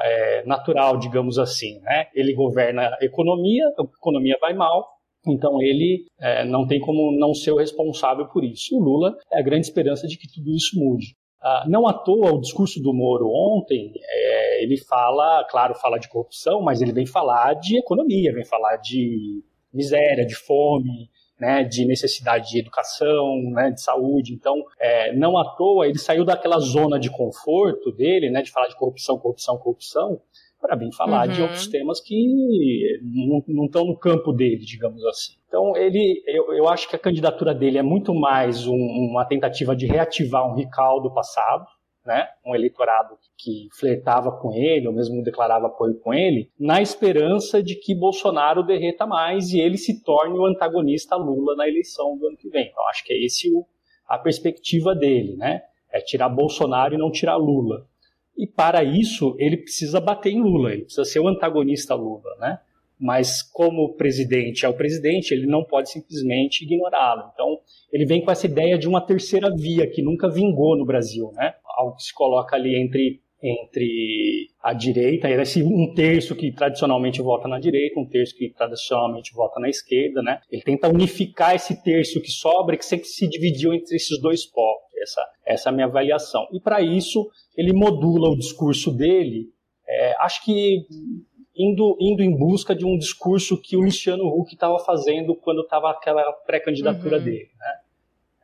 é, natural, digamos assim. Né? Ele governa a economia, a economia vai mal, então ele é, não tem como não ser o responsável por isso. E o Lula é a grande esperança de que tudo isso mude. Ah, não à toa o discurso do Moro ontem, é, ele fala, claro, fala de corrupção, mas ele vem falar de economia, vem falar de miséria, de fome, né, de necessidade de educação, né, de saúde. Então, é, não à toa ele saiu daquela zona de conforto dele, né, de falar de corrupção, corrupção, corrupção, para vir falar uhum. de outros temas que não estão no campo dele, digamos assim. Então, ele, eu, eu acho que a candidatura dele é muito mais um, uma tentativa de reativar um recaldo passado, né, um eleitorado que flertava com ele, ou mesmo declarava apoio com ele, na esperança de que Bolsonaro derreta mais e ele se torne o antagonista Lula na eleição do ano que vem. Então, acho que é esse o, a perspectiva dele, né? É tirar Bolsonaro e não tirar Lula. E para isso, ele precisa bater em Lula, ele precisa ser o antagonista Lula, né? Mas como o presidente é o presidente, ele não pode simplesmente ignorá-lo. Então, ele vem com essa ideia de uma terceira via que nunca vingou no Brasil, né? Algo que se coloca ali entre entre a direita, esse um terço que tradicionalmente vota na direita, um terço que tradicionalmente vota na esquerda, né? Ele tenta unificar esse terço que sobra, que sempre se dividiu entre esses dois povos. Essa, essa é a minha avaliação. E para isso, ele modula o discurso dele, é, acho que indo, indo em busca de um discurso que o Luciano Huck estava fazendo quando estava aquela pré-candidatura uhum. dele. Né?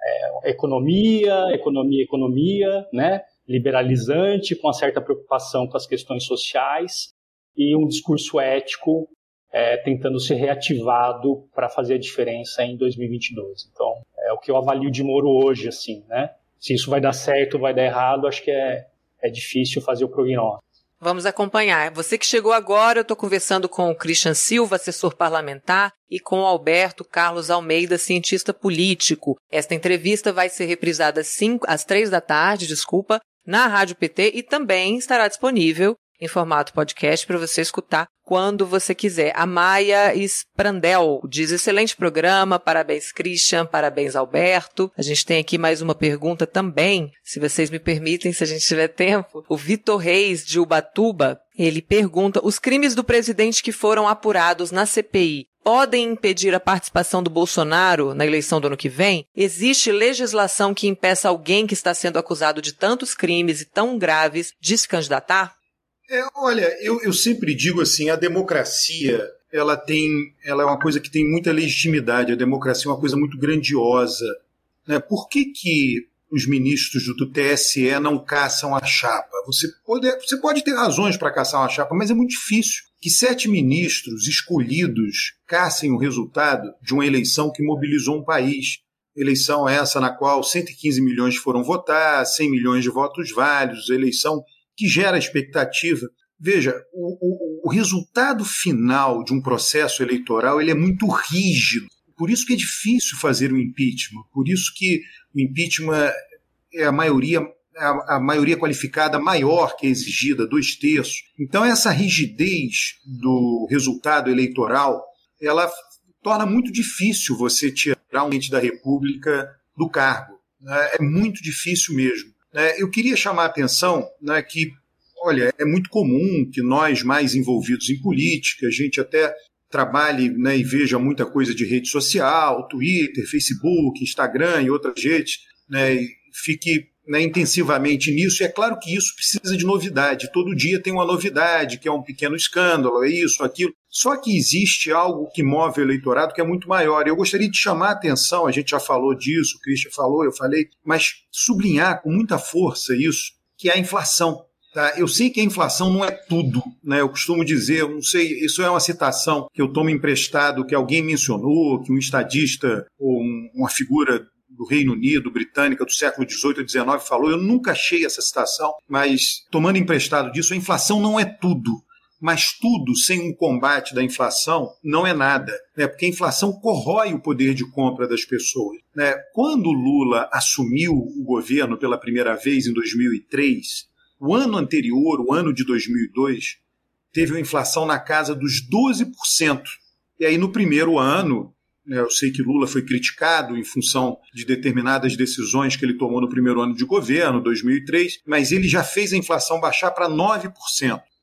É, economia, economia, economia, né? liberalizante, com uma certa preocupação com as questões sociais e um discurso ético é, tentando ser reativado para fazer a diferença em 2022. Então, é o que eu avalio de Moro hoje, assim, né? Se isso vai dar certo vai dar errado, acho que é, é difícil fazer o prognóstico. Vamos acompanhar. Você que chegou agora, eu estou conversando com o Christian Silva, assessor parlamentar, e com o Alberto Carlos Almeida, cientista político. Esta entrevista vai ser reprisada às, cinco, às três da tarde, desculpa, na Rádio PT e também estará disponível em formato podcast para você escutar quando você quiser. A Maia Sprandel diz: excelente programa, parabéns Christian, parabéns Alberto. A gente tem aqui mais uma pergunta também, se vocês me permitem, se a gente tiver tempo. O Vitor Reis de Ubatuba, ele pergunta: os crimes do presidente que foram apurados na CPI podem impedir a participação do Bolsonaro na eleição do ano que vem? Existe legislação que impeça alguém que está sendo acusado de tantos crimes e tão graves de se candidatar? É, olha, eu, eu sempre digo assim, a democracia ela tem, ela é uma coisa que tem muita legitimidade. A democracia é uma coisa muito grandiosa. Né? Por que, que os ministros do TSE não caçam a chapa? Você pode, você pode ter razões para caçar uma chapa, mas é muito difícil que sete ministros escolhidos caçem o resultado de uma eleição que mobilizou um país. Eleição essa na qual 115 milhões foram votar, 100 milhões de votos válidos, eleição que gera expectativa. Veja, o, o, o resultado final de um processo eleitoral ele é muito rígido. Por isso que é difícil fazer o impeachment. Por isso que o impeachment é a maioria a, a, maioria qualificada maior que a exigida, dois terços. Então, essa rigidez do resultado eleitoral, ela torna muito difícil você tirar um ente da República do cargo. Né? É muito difícil mesmo. Né, eu queria chamar a atenção né, que, olha, é muito comum que nós mais envolvidos em política, a gente até trabalhe né, e veja muita coisa de rede social, Twitter, Facebook, Instagram e outras redes, né, e fique né, intensivamente nisso. E é claro que isso precisa de novidade. Todo dia tem uma novidade, que é um pequeno escândalo, é isso, aquilo. Só que existe algo que move o eleitorado que é muito maior. Eu gostaria de chamar a atenção, a gente já falou disso, o Christian falou, eu falei, mas sublinhar com muita força isso, que é a inflação. Tá? Eu sei que a inflação não é tudo, né? Eu costumo dizer, não sei, isso é uma citação que eu tomo emprestado, que alguém mencionou, que um estadista ou um, uma figura do Reino Unido, britânica, do século XVIII e XIX falou. Eu nunca achei essa citação, mas tomando emprestado disso, a inflação não é tudo. Mas tudo sem um combate da inflação não é nada, né? porque a inflação corrói o poder de compra das pessoas. Né? Quando Lula assumiu o governo pela primeira vez em 2003, o ano anterior, o ano de 2002, teve uma inflação na casa dos 12%. E aí, no primeiro ano, eu sei que Lula foi criticado em função de determinadas decisões que ele tomou no primeiro ano de governo, 2003, mas ele já fez a inflação baixar para 9%.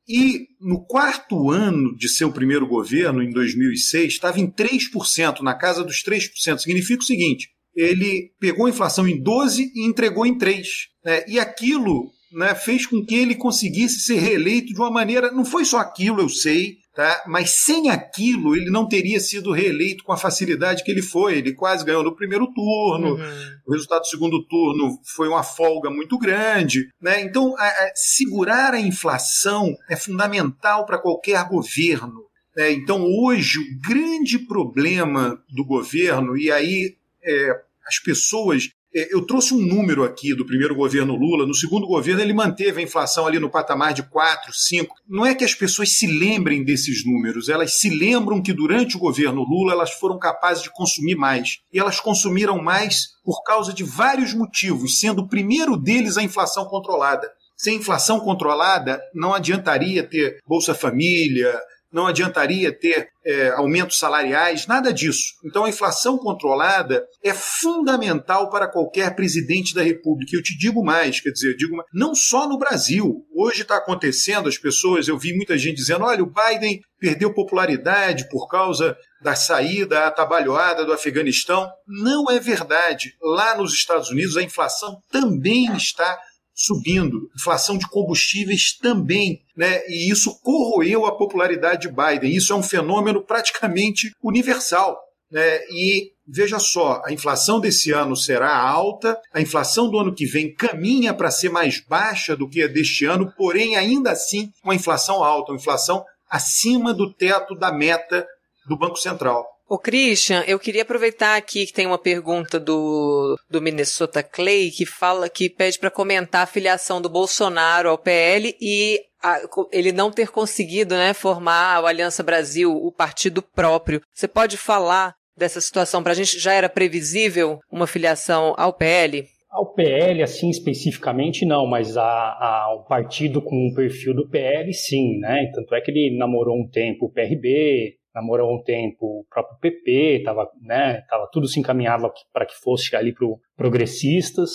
E no quarto ano de seu primeiro governo, em 2006, estava em 3%, na casa dos 3%. Significa o seguinte: ele pegou a inflação em 12 e entregou em 3. Né? E aquilo né, fez com que ele conseguisse ser reeleito de uma maneira. Não foi só aquilo, eu sei, tá? mas sem aquilo ele não teria sido reeleito com a facilidade que ele foi. Ele quase ganhou no primeiro turno, uhum. o resultado do segundo turno foi uma folga muito grande. Né? Então, a, a, segurar a inflação é fundamental para qualquer governo. Né? Então, hoje, o grande problema do governo, e aí é, as pessoas eu trouxe um número aqui do primeiro governo Lula. No segundo governo, ele manteve a inflação ali no patamar de 4, 5. Não é que as pessoas se lembrem desses números, elas se lembram que durante o governo Lula elas foram capazes de consumir mais. E elas consumiram mais por causa de vários motivos, sendo o primeiro deles a inflação controlada. Sem inflação controlada, não adiantaria ter Bolsa Família, não adiantaria ter é, aumentos salariais, nada disso. Então a inflação controlada é fundamental para qualquer presidente da República. Eu te digo mais, quer dizer, digo não só no Brasil. Hoje está acontecendo, as pessoas, eu vi muita gente dizendo: olha, o Biden perdeu popularidade por causa da saída atabalhoada do Afeganistão. Não é verdade. Lá nos Estados Unidos a inflação também está subindo, inflação de combustíveis também, né? E isso corroeu a popularidade de Biden. Isso é um fenômeno praticamente universal. Né? E veja só, a inflação desse ano será alta, a inflação do ano que vem caminha para ser mais baixa do que a deste ano, porém, ainda assim, uma inflação alta, uma inflação acima do teto da meta do Banco Central. Ô Christian, eu queria aproveitar aqui que tem uma pergunta do, do Minnesota Clay que fala que pede para comentar a filiação do Bolsonaro ao PL e a, ele não ter conseguido né, formar a Aliança Brasil, o partido próprio. Você pode falar dessa situação para a gente? Já era previsível uma filiação ao PL? Ao PL, assim, especificamente, não, mas ao partido com o perfil do PL, sim, né? Tanto é que ele namorou um tempo o PRB, namorou um tempo o próprio PP, tava, né, tava, tudo se encaminhava para que fosse ali para progressistas,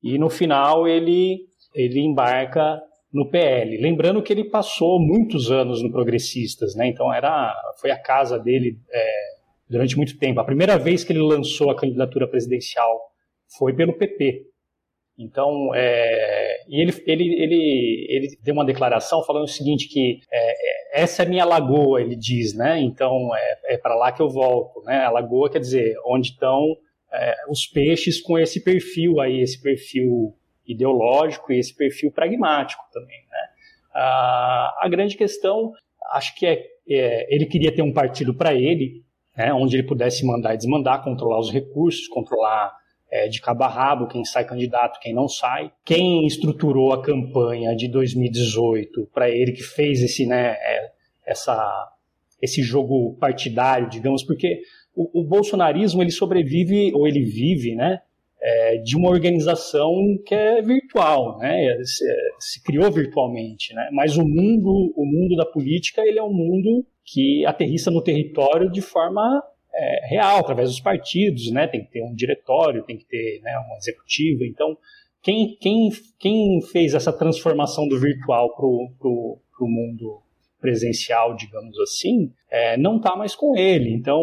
e no final ele, ele embarca no PL. Lembrando que ele passou muitos anos no Progressistas, né, então era, foi a casa dele é, durante muito tempo. A primeira vez que ele lançou a candidatura presidencial foi pelo PP. Então, é, e ele, ele, ele, ele deu uma declaração falando o seguinte, que é, essa é minha lagoa, ele diz, né? Então, é, é para lá que eu volto, né? A lagoa quer dizer onde estão é, os peixes com esse perfil aí, esse perfil ideológico e esse perfil pragmático também, né? A, a grande questão, acho que é, é ele queria ter um partido para ele, né? Onde ele pudesse mandar e desmandar, controlar os recursos, controlar é, de cabo a rabo, quem sai candidato, quem não sai. Quem estruturou a campanha de 2018 para ele, que fez esse, né, é, essa, esse jogo partidário, digamos, porque o, o, bolsonarismo ele sobrevive, ou ele vive, né, é, de uma organização que é virtual, né, se, se, criou virtualmente, né, mas o mundo, o mundo da política ele é um mundo que aterrissa no território de forma é, real, através dos partidos, né? Tem que ter um diretório, tem que ter né, um executivo. Então, Quem, quem, quem fez essa transformação do virtual para o mundo presencial, digamos assim, é, não está mais com ele. Então,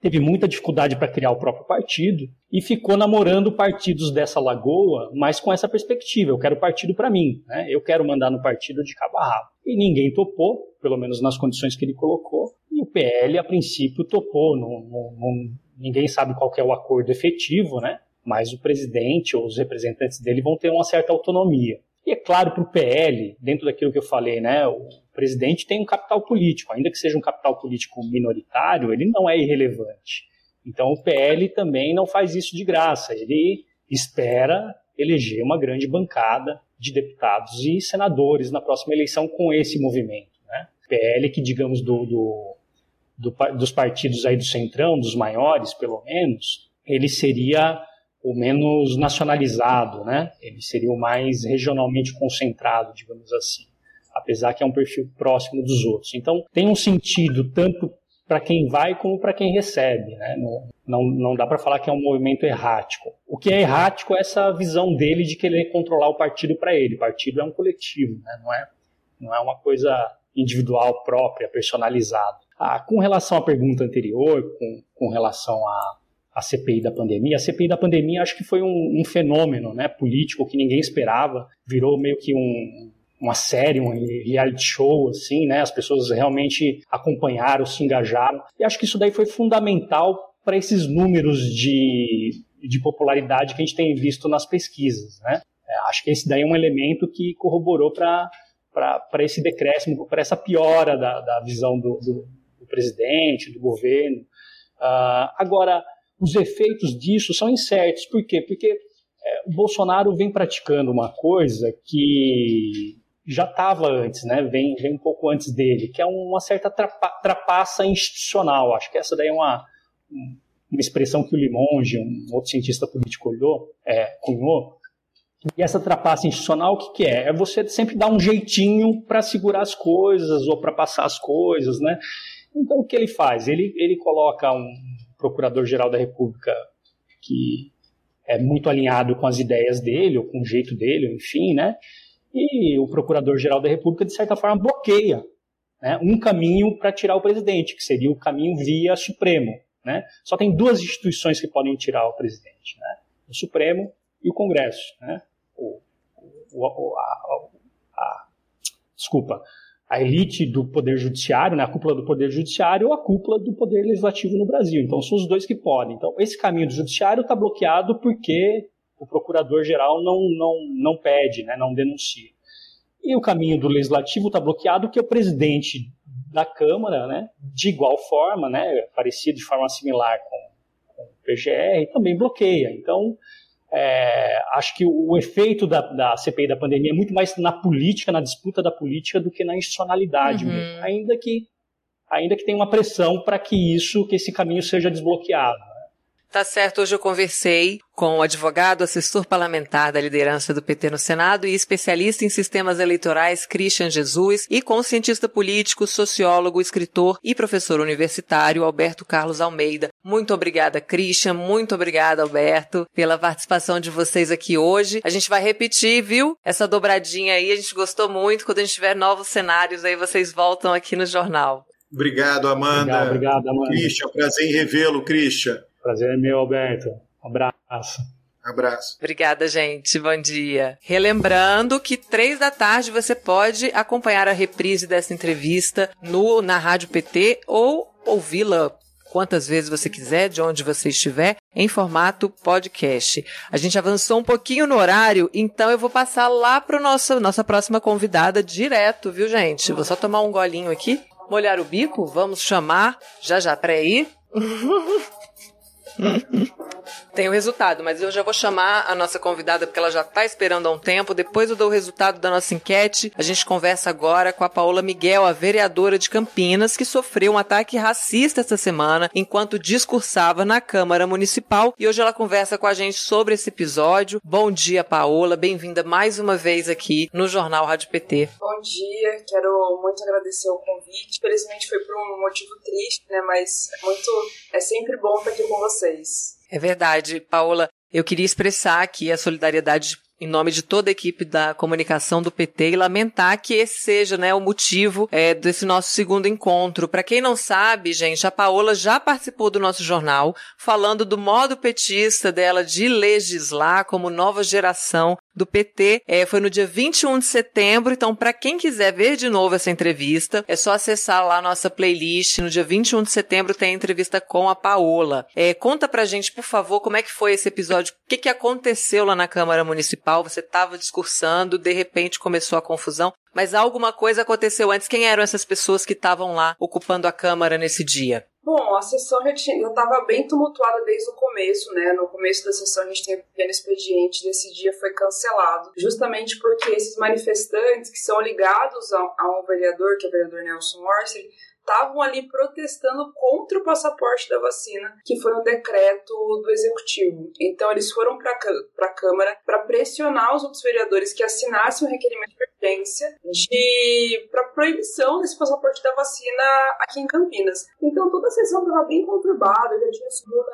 teve muita dificuldade para criar o próprio partido e ficou namorando partidos dessa lagoa, mas com essa perspectiva: eu quero partido para mim, né? eu quero mandar no partido de cabo a rabo. E ninguém topou, pelo menos nas condições que ele colocou, PL, a princípio, topou. Não, não, ninguém sabe qual é o acordo efetivo, né? mas o presidente ou os representantes dele vão ter uma certa autonomia. E é claro, para o PL, dentro daquilo que eu falei, né, o presidente tem um capital político, ainda que seja um capital político minoritário, ele não é irrelevante. Então o PL também não faz isso de graça, ele espera eleger uma grande bancada de deputados e senadores na próxima eleição com esse movimento. Né? PL que, digamos, do, do, do, dos partidos aí do centrão, dos maiores pelo menos, ele seria o menos nacionalizado, né? Ele seria o mais regionalmente concentrado, digamos assim, apesar que é um perfil próximo dos outros. Então, tem um sentido tanto para quem vai como para quem recebe, né? Não, não, não dá para falar que é um movimento errático. O que é errático é essa visão dele de querer controlar o partido para ele. O partido é um coletivo, né? Não é, não é uma coisa individual própria, personalizada. Ah, com relação à pergunta anterior, com, com relação a a CPI da pandemia. A CPI da pandemia acho que foi um, um fenômeno né, político que ninguém esperava, virou meio que um, uma série, um reality show, assim, né? As pessoas realmente acompanharam, se engajaram. E acho que isso daí foi fundamental para esses números de, de popularidade que a gente tem visto nas pesquisas, né? É, acho que esse daí é um elemento que corroborou para esse decréscimo, para essa piora da, da visão do, do presidente, do governo. Uh, agora, os efeitos disso são incertos. Por quê? Porque é, o Bolsonaro vem praticando uma coisa que já estava antes, né? Vem, vem um pouco antes dele, que é uma certa trapa, trapaça institucional. Acho que essa daí é uma, uma expressão que o Limonge, um outro cientista político, olhou, é, cunhou. E essa trapaça institucional, o que, que é? É você sempre dar um jeitinho para segurar as coisas ou para passar as coisas, né? Então, o que ele faz? Ele, ele coloca um procurador-geral da República que é muito alinhado com as ideias dele, ou com o jeito dele, enfim, né? E o procurador-geral da República, de certa forma, bloqueia né, um caminho para tirar o presidente, que seria o caminho via Supremo. Né? Só tem duas instituições que podem tirar o presidente: né? o Supremo e o Congresso. Né? O, o, a, a, a, desculpa, a elite do Poder Judiciário, né, a cúpula do Poder Judiciário ou a cúpula do Poder Legislativo no Brasil. Então, são os dois que podem. Então, esse caminho do Judiciário está bloqueado porque o Procurador-Geral não, não, não pede, né, não denuncia. E o caminho do Legislativo está bloqueado porque o presidente da Câmara, né, de igual forma, né, parecido de forma similar com, com o PGR, também bloqueia. Então, é, acho que o, o efeito da, da, CPI da pandemia é muito mais na política, na disputa da política, do que na institucionalidade, uhum. ainda que ainda que tenha uma pressão para que isso, que esse caminho seja desbloqueado. Tá certo, hoje eu conversei com o advogado, assessor parlamentar da liderança do PT no Senado e especialista em sistemas eleitorais Christian Jesus e com o cientista político, sociólogo, escritor e professor universitário Alberto Carlos Almeida. Muito obrigada, Christian, muito obrigada, Alberto, pela participação de vocês aqui hoje. A gente vai repetir, viu? Essa dobradinha aí, a gente gostou muito. Quando a gente tiver novos cenários aí, vocês voltam aqui no jornal. Obrigado, Amanda. Obrigado, obrigado Amanda. Christian, prazer em revê-lo, Christian. Prazer é meu, Alberto. Um abraço. Abraço. Obrigada, gente. Bom dia. Relembrando que três da tarde você pode acompanhar a reprise dessa entrevista no na Rádio PT ou ouvi-la quantas vezes você quiser, de onde você estiver, em formato podcast. A gente avançou um pouquinho no horário, então eu vou passar lá para nossa nossa próxima convidada direto, viu, gente? Vou só tomar um golinho aqui, molhar o bico, vamos chamar já já para ir. Tem o resultado, mas eu já vou chamar a nossa convidada porque ela já está esperando há um tempo. Depois eu dou o resultado da nossa enquete. A gente conversa agora com a Paola Miguel, a vereadora de Campinas, que sofreu um ataque racista esta semana enquanto discursava na Câmara Municipal. E hoje ela conversa com a gente sobre esse episódio. Bom dia, Paola. Bem-vinda mais uma vez aqui no Jornal Rádio PT. Bom dia. Quero muito agradecer o convite. Felizmente foi por um motivo triste, né? Mas é muito, é sempre bom estar aqui com vocês. É verdade, Paola. Eu queria expressar aqui a solidariedade em nome de toda a equipe da comunicação do PT e lamentar que esse seja né, o motivo é, desse nosso segundo encontro. Para quem não sabe, gente, a Paola já participou do nosso jornal falando do modo petista dela de legislar como nova geração do PT. É, foi no dia 21 de setembro, então para quem quiser ver de novo essa entrevista, é só acessar lá a nossa playlist. No dia 21 de setembro tem a entrevista com a Paola. É, conta pra gente, por favor, como é que foi esse episódio, o que, que aconteceu lá na Câmara Municipal, você estava discursando, de repente começou a confusão, mas alguma coisa aconteceu antes. Quem eram essas pessoas que estavam lá ocupando a Câmara nesse dia? Bom, a sessão já estava bem tumultuada desde o começo, né? No começo da sessão a gente tem um pequeno expediente, desse dia foi cancelado, justamente porque esses manifestantes que são ligados a, a um vereador, que é o vereador Nelson Orsi, estavam ali protestando contra o passaporte da vacina, que foi um decreto do executivo. Então eles foram para a Câmara para pressionar os outros vereadores que assinassem um requerimento de urgência de para proibição desse passaporte da vacina aqui em Campinas. Então toda a sessão estava bem conturbada, já tinha segunda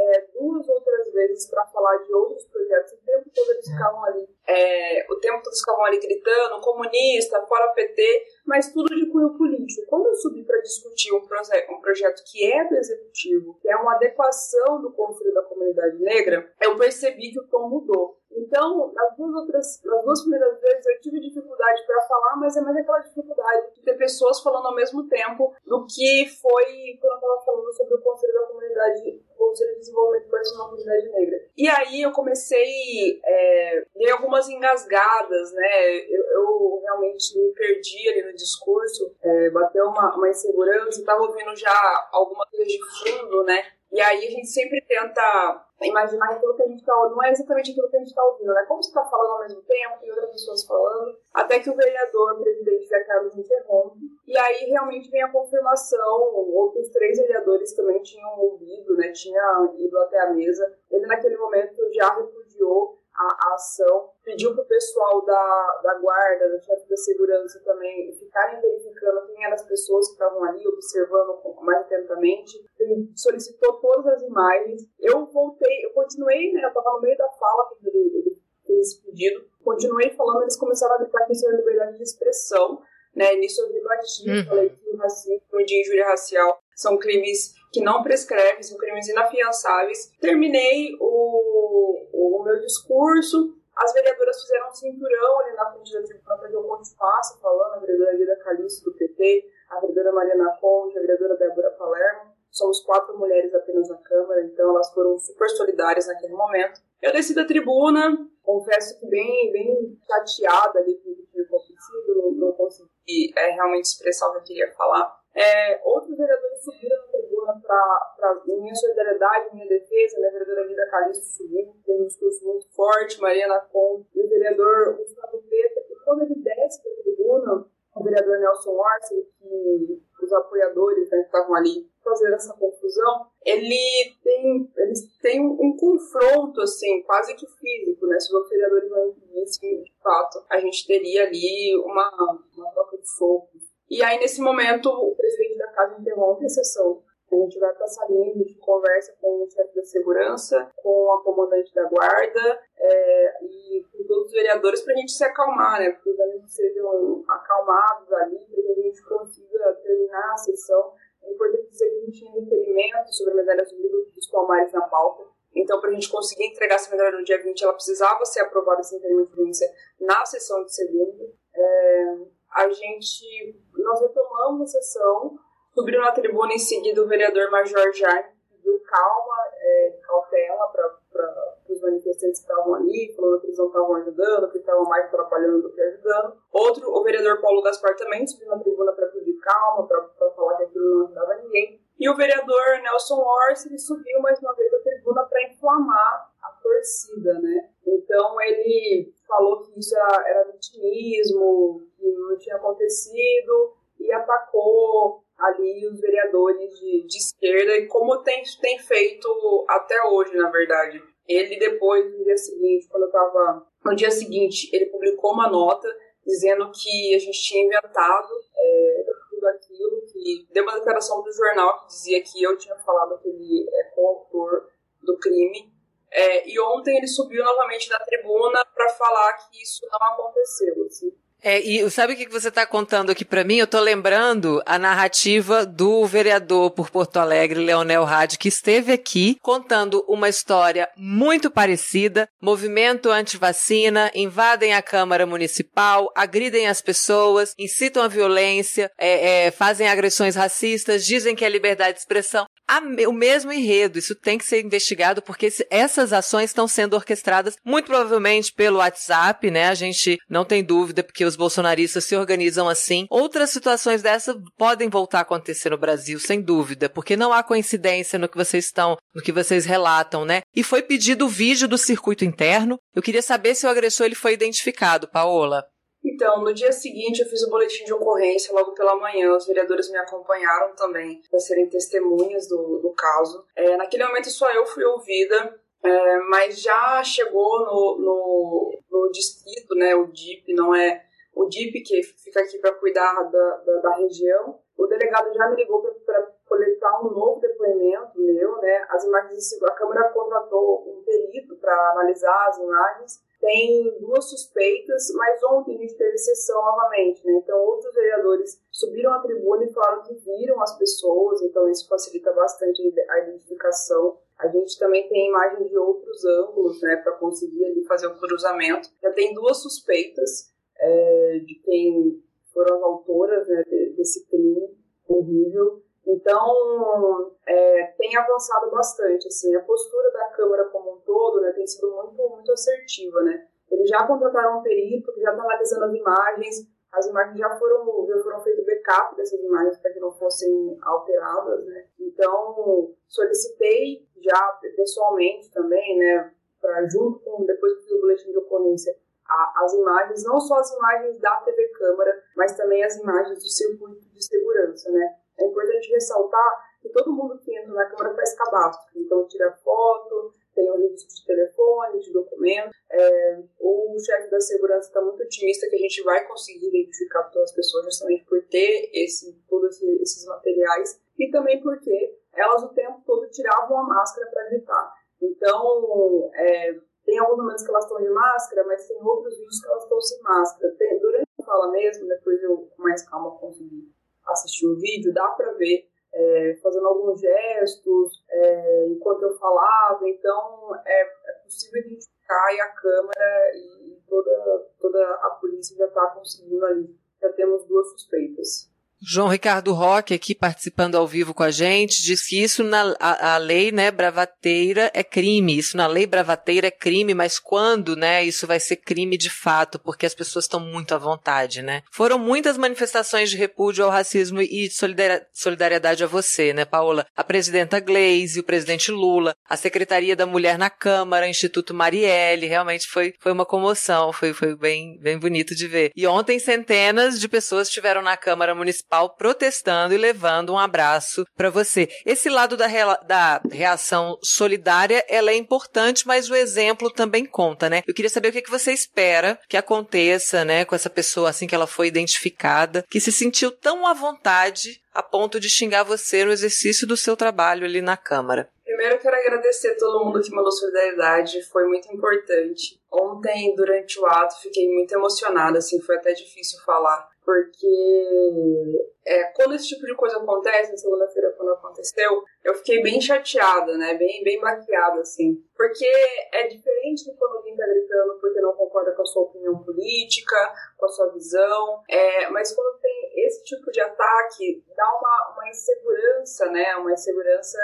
é, duas outras vezes para falar de outros projetos. O tempo todo eles ficavam ali, é, o tempo todo ficavam ali gritando, comunista, fora PT, mas tudo de cunho político. Quando eu subi para discutir um, proje um projeto que é do executivo, que é uma adequação do Conselho da Comunidade Negra, eu percebi que o tom mudou. Então, nas duas outras, nas duas primeiras vezes eu tive dificuldade para falar, mas é mais aquela dificuldade de ter pessoas falando ao mesmo tempo do que foi quando eu estava falando sobre o Conselho da Comunidade Conselho de Desenvolvimento da Comunidade Negra. E aí eu comecei, é, dei algumas engasgadas, né? Eu, eu, realmente me perdi ali no discurso, é, bateu uma, uma insegurança, estava ouvindo já alguma coisa de fundo, né? E aí a gente sempre tenta imaginar aquilo que a gente está ouvindo, não é exatamente aquilo que a gente está ouvindo, né? Como você está falando ao mesmo tempo, tem outras pessoas falando, até que o vereador, o presidente Zé Carlos interrompe, e aí realmente vem a confirmação, outros três vereadores também tinham ouvido, né? Tinha ido até a mesa, ele naquele momento já repudiou a, a ação, pediu para o pessoal da, da guarda, da chefe da segurança também, ficarem verificando quem eram as pessoas que estavam ali, observando mais atentamente. Ele solicitou todas as imagens. Eu voltei, eu continuei, né, eu estava no meio da fala quando ele, ele fez esse pedido, continuei falando, eles começaram a gritar que isso era liberdade de expressão. Né, nisso eu rebati, uhum. falei que o racismo de injúria racial são crimes que não prescrevem, são crimes inafiançáveis. Terminei o, o meu discurso, as vereadoras fizeram um cinturão ali na frente da tribuna para que eu continuasse falando, a vereadora Guida Calixto do PT, a vereadora Mariana Conde, a vereadora Débora Palermo. Somos quatro mulheres apenas na Câmara, então elas foram super solidárias naquele momento. Eu desci da tribuna, confesso que bem, bem chateada ali com o que tinha acontecido, não, não consegui é, realmente expressar o que eu queria falar. É, outros vereadores subiram na tribuna para minha solidariedade, minha defesa, né? a vereadora Lida Calixto subiu, teve um discurso muito forte, Mariana Conte, e o vereador Gustavo Peta, e quando ele desce da tribuna, o vereador Nelson Orsi, que os apoiadores né, estavam ali fazendo essa confusão, ele tem, eles têm um confronto, assim, quase que físico, né? Se os vereadores não impedissem, de fato, a gente teria ali uma, uma troca de socos e aí, nesse momento, o presidente da casa interrompe a sessão. A gente vai para a salinha, a gente conversa com o chefe da segurança, com a comandante da guarda é, e com todos os vereadores para a gente se acalmar, né? Porque os ânimos sejam acalmados ali, para que a gente consiga terminar a sessão. É importante dizer que a gente tinha requerimento sobre a medalha dos palmares na pauta. Então, para a gente conseguir entregar essa medalha no dia 20, ela precisava ser aprovada requerimento de na sessão de segunda. É, a gente, nós retomamos a sessão, subiu na tribuna em seguida o vereador Major Jaime, pediu calma, é, cautela para os manifestantes que estavam ali, falando que eles não estavam ajudando, que estavam mais atrapalhando do que ajudando. Outro, o vereador Paulo Gaspar também subiu na tribuna para pedir calma, para falar que aquilo não ajudava ninguém. E o vereador Nelson Orsi subiu mais uma vez na tribuna para inflamar a torcida, né? Então ele falou que isso era, era vitimismo, que não tinha acontecido e atacou ali os vereadores de, de esquerda e como tem, tem feito até hoje, na verdade. Ele depois, no dia seguinte, quando eu tava... No dia seguinte, ele publicou uma nota dizendo que a gente tinha inventado é, tudo aquilo, que deu uma declaração do jornal que dizia que eu tinha falado que ele é coautor do crime É, e ontem ele subiu novamente na tribuna para falar que isso não aconteceu. Assim. É, e sabe o que você está contando aqui para mim? Eu estou lembrando a narrativa do vereador por Porto Alegre, Leonel Hadi, que esteve aqui contando uma história muito parecida. Movimento anti-vacina, invadem a Câmara Municipal, agridem as pessoas, incitam a violência, é, é, fazem agressões racistas, dizem que é liberdade de expressão a, o mesmo enredo. Isso tem que ser investigado porque essas ações estão sendo orquestradas muito provavelmente pelo WhatsApp, né? A gente não tem dúvida porque os bolsonaristas se organizam assim. Outras situações dessas podem voltar a acontecer no Brasil, sem dúvida, porque não há coincidência no que vocês estão, no que vocês relatam, né? E foi pedido o vídeo do circuito interno. Eu queria saber se o agressor ele foi identificado, Paola. Então, no dia seguinte eu fiz o boletim de ocorrência logo pela manhã. Os vereadores me acompanharam também para serem testemunhas do, do caso. É, naquele momento só eu fui ouvida, é, mas já chegou no, no, no, distrito, né? O DIP, não é o DIP que fica aqui para cuidar da, da, da, região. O delegado já me ligou para coletar um novo depoimento meu, né? As imagens, a Câmara contratou um perito para analisar as imagens tem duas suspeitas, mas ontem a gente teve sessão novamente, né? Então outros vereadores subiram à tribuna e falaram que viram as pessoas, então isso facilita bastante a identificação. A gente também tem imagem de outros ângulos, né, para conseguir ali fazer o cruzamento. Já tem duas suspeitas é, de quem foram as autoras né, desse crime terrível. Então, é, tem avançado bastante, assim, a postura da Câmara como um todo, né, tem sido muito, muito assertiva, né. Eles já contrataram um perito que já está analisando as imagens, as imagens já foram, já foram feito backup dessas imagens para que não fossem alteradas, né. Então, solicitei já pessoalmente também, né, para junto com, depois que fiz o boletim de ocorrência, a, as imagens, não só as imagens da TV Câmara, mas também as imagens do circuito de segurança, né é importante ressaltar que todo mundo que entra na Câmara faz cadastro. Então, tira foto, tem o registro de telefone, de documento. É, o chefe da segurança está muito otimista que a gente vai conseguir identificar todas as pessoas justamente por ter esse, todos esses materiais e também porque elas o tempo todo tiravam a máscara para gritar. Então, é, tem alguns momentos que elas estão de máscara, mas tem outros vídeos que elas estão sem máscara. Tem, durante a fala mesmo, depois eu com mais calma consegui assistir o vídeo, dá para ver é, fazendo alguns gestos é, enquanto eu falava, então é, é, possível identificar e a câmera e toda, toda a polícia já está conseguindo ali. Já temos duas suspeitas. João Ricardo Roque aqui participando ao vivo com a gente, diz que isso na a, a, lei, né, bravateira é crime. Isso na lei bravateira é crime, mas quando, né, isso vai ser crime de fato, porque as pessoas estão muito à vontade, né? Foram muitas manifestações de repúdio ao racismo e de solidariedade a você, né, Paola? A presidenta Gleisi, o presidente Lula, a Secretaria da Mulher na Câmara, o Instituto Marielle, realmente foi, foi uma comoção, foi, foi bem, bem bonito de ver. E ontem centenas de pessoas estiveram na Câmara Municipal municipal protestando e levando um abraço para você. Esse lado da, da reação solidária, ela é importante, mas o exemplo também conta, né? Eu queria saber o que, que você espera que aconteça, né, com essa pessoa assim que ela foi identificada, que se sentiu tão à vontade a ponto de xingar você no exercício do seu trabalho ali na Câmara. Primeiro, quero agradecer a todo mundo que mandou solidariedade, foi muito importante. Ontem, durante o ato, fiquei muito emocionada, assim, foi até difícil falar porque é, quando esse tipo de coisa acontece, na segunda-feira quando aconteceu, eu fiquei bem chateada, né, bem, bem baqueada, assim, porque é diferente de quando alguém tá gritando porque não concorda com a sua opinião política, com a sua visão, é, mas quando tem esse tipo de ataque, dá uma, uma insegurança, né, uma insegurança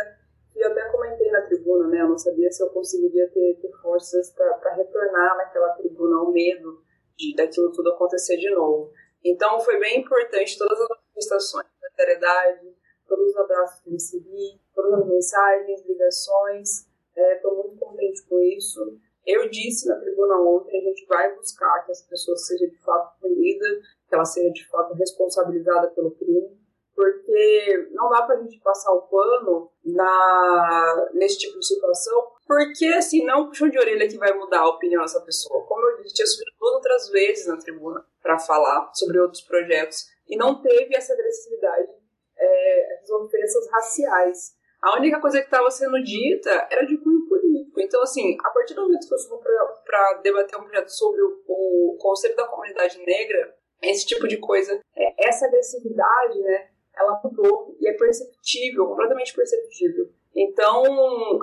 que eu até comentei na tribuna, né, eu não sabia se eu conseguiria ter, ter forças para retornar naquela tribuna, o medo de daquilo tudo acontecer de novo. Então foi bem importante todas as manifestações de solidariedade, todos os abraços que recebi, todas as mensagens, ligações. Estou é, muito contente com isso. Eu disse na tribuna ontem, a gente vai buscar que essa pessoa seja de fato punida, que ela seja de fato responsabilizada pelo crime, porque não dá para a gente passar o pano na, nesse tipo de situação, porque assim, não é um puxão de orelha que vai mudar a opinião dessa pessoa. Como eu disse, tinha subido outras vezes na tribuna para falar sobre outros projetos e não teve essa agressividade, é, essas ofensas raciais. A única coisa que estava sendo dita era de cunho político. Então, assim, a partir do momento que eu subo para debater um projeto sobre o, o, Conselho da Comunidade Negra, esse tipo de coisa, é, essa agressividade, né, ela mudou e é perceptível, completamente perceptível. Então,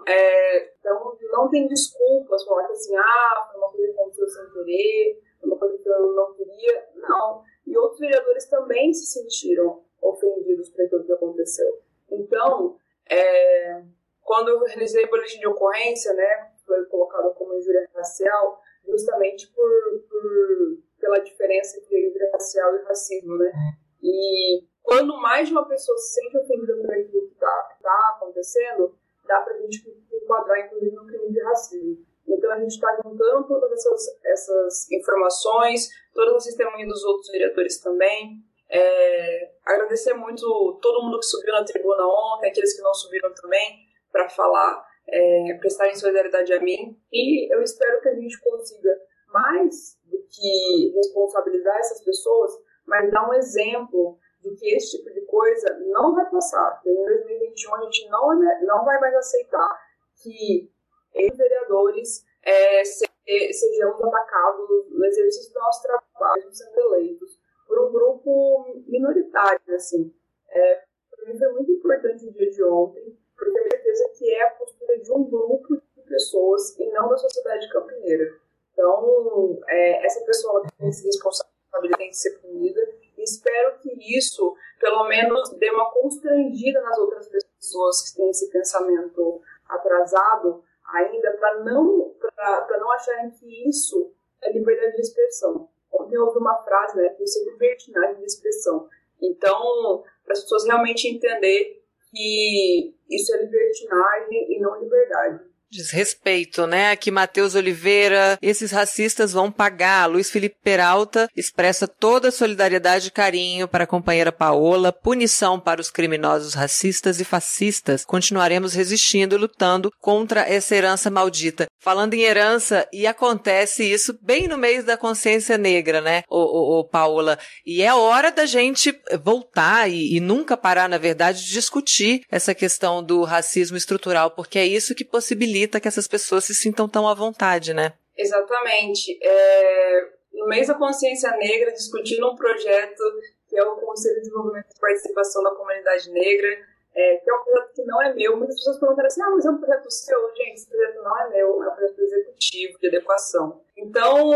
é, então não tem desculpas falar que assim, ah, foi uma coisa que aconteceu sem querer, foi uma coisa que eu não queria. Não. E outros vereadores também se sentiram ofendidos por aquilo que aconteceu. Então, é, quando eu realizei o boletim de ocorrência, né, foi colocado como injúria racial, justamente por, por, pela diferença entre injúria racial e racismo, né? E quando mais de uma pessoa se sente ofendida por aquilo que está tá acontecendo, dá para a gente enquadrar, inclusive, no crime de racismo. Então, a gente está juntando todas essas, essas informações, todas as testemunhas dos outros vereadores também. É, agradecer muito todo mundo que subiu na tribuna ontem, aqueles que não subiram também, para falar, é, prestarem solidariedade a mim. E eu espero que a gente consiga, mais do que responsabilizar essas pessoas, mas dar um exemplo de que esse tipo de coisa não vai passar. Em 2021 a gente não, não vai mais aceitar que vereadores é, sejamos atacados no exercício do nosso trabalho, sendo eleitos, por um grupo minoritário, assim. É, para mim foi muito importante o dia de ontem, porque tenho certeza que é a postura de um grupo de pessoas e não da sociedade campineira. Então, é, essa pessoa tem que ser responsabilidade, tem que ser punida, espero que isso, pelo menos, dê uma constrangida nas outras pessoas que têm esse pensamento atrasado ainda, para não, não acharem que isso é liberdade de expressão. Ontem eu ouvi uma frase, né, que isso é libertinagem de expressão. Então, para as pessoas realmente entender que isso é libertinagem e não liberdade desrespeito, né? Aqui Matheus Oliveira, esses racistas vão pagar. Luiz Felipe Peralta expressa toda a solidariedade e carinho para a companheira Paola, punição para os criminosos racistas e fascistas. Continuaremos resistindo e lutando contra essa herança maldita. Falando em herança, e acontece isso bem no meio da consciência negra, né, o, o, o Paola? E é hora da gente voltar e, e nunca parar, na verdade, de discutir essa questão do racismo estrutural, porque é isso que possibilita que essas pessoas se sintam tão à vontade, né? Exatamente. É, no mês da consciência negra, discutindo um projeto que é o Conselho de Desenvolvimento e Participação da Comunidade Negra, é, que é um projeto que não é meu. Muitas pessoas perguntaram assim, ah, mas é um projeto seu? Gente, esse projeto não é meu, é um projeto executivo de adequação. Então,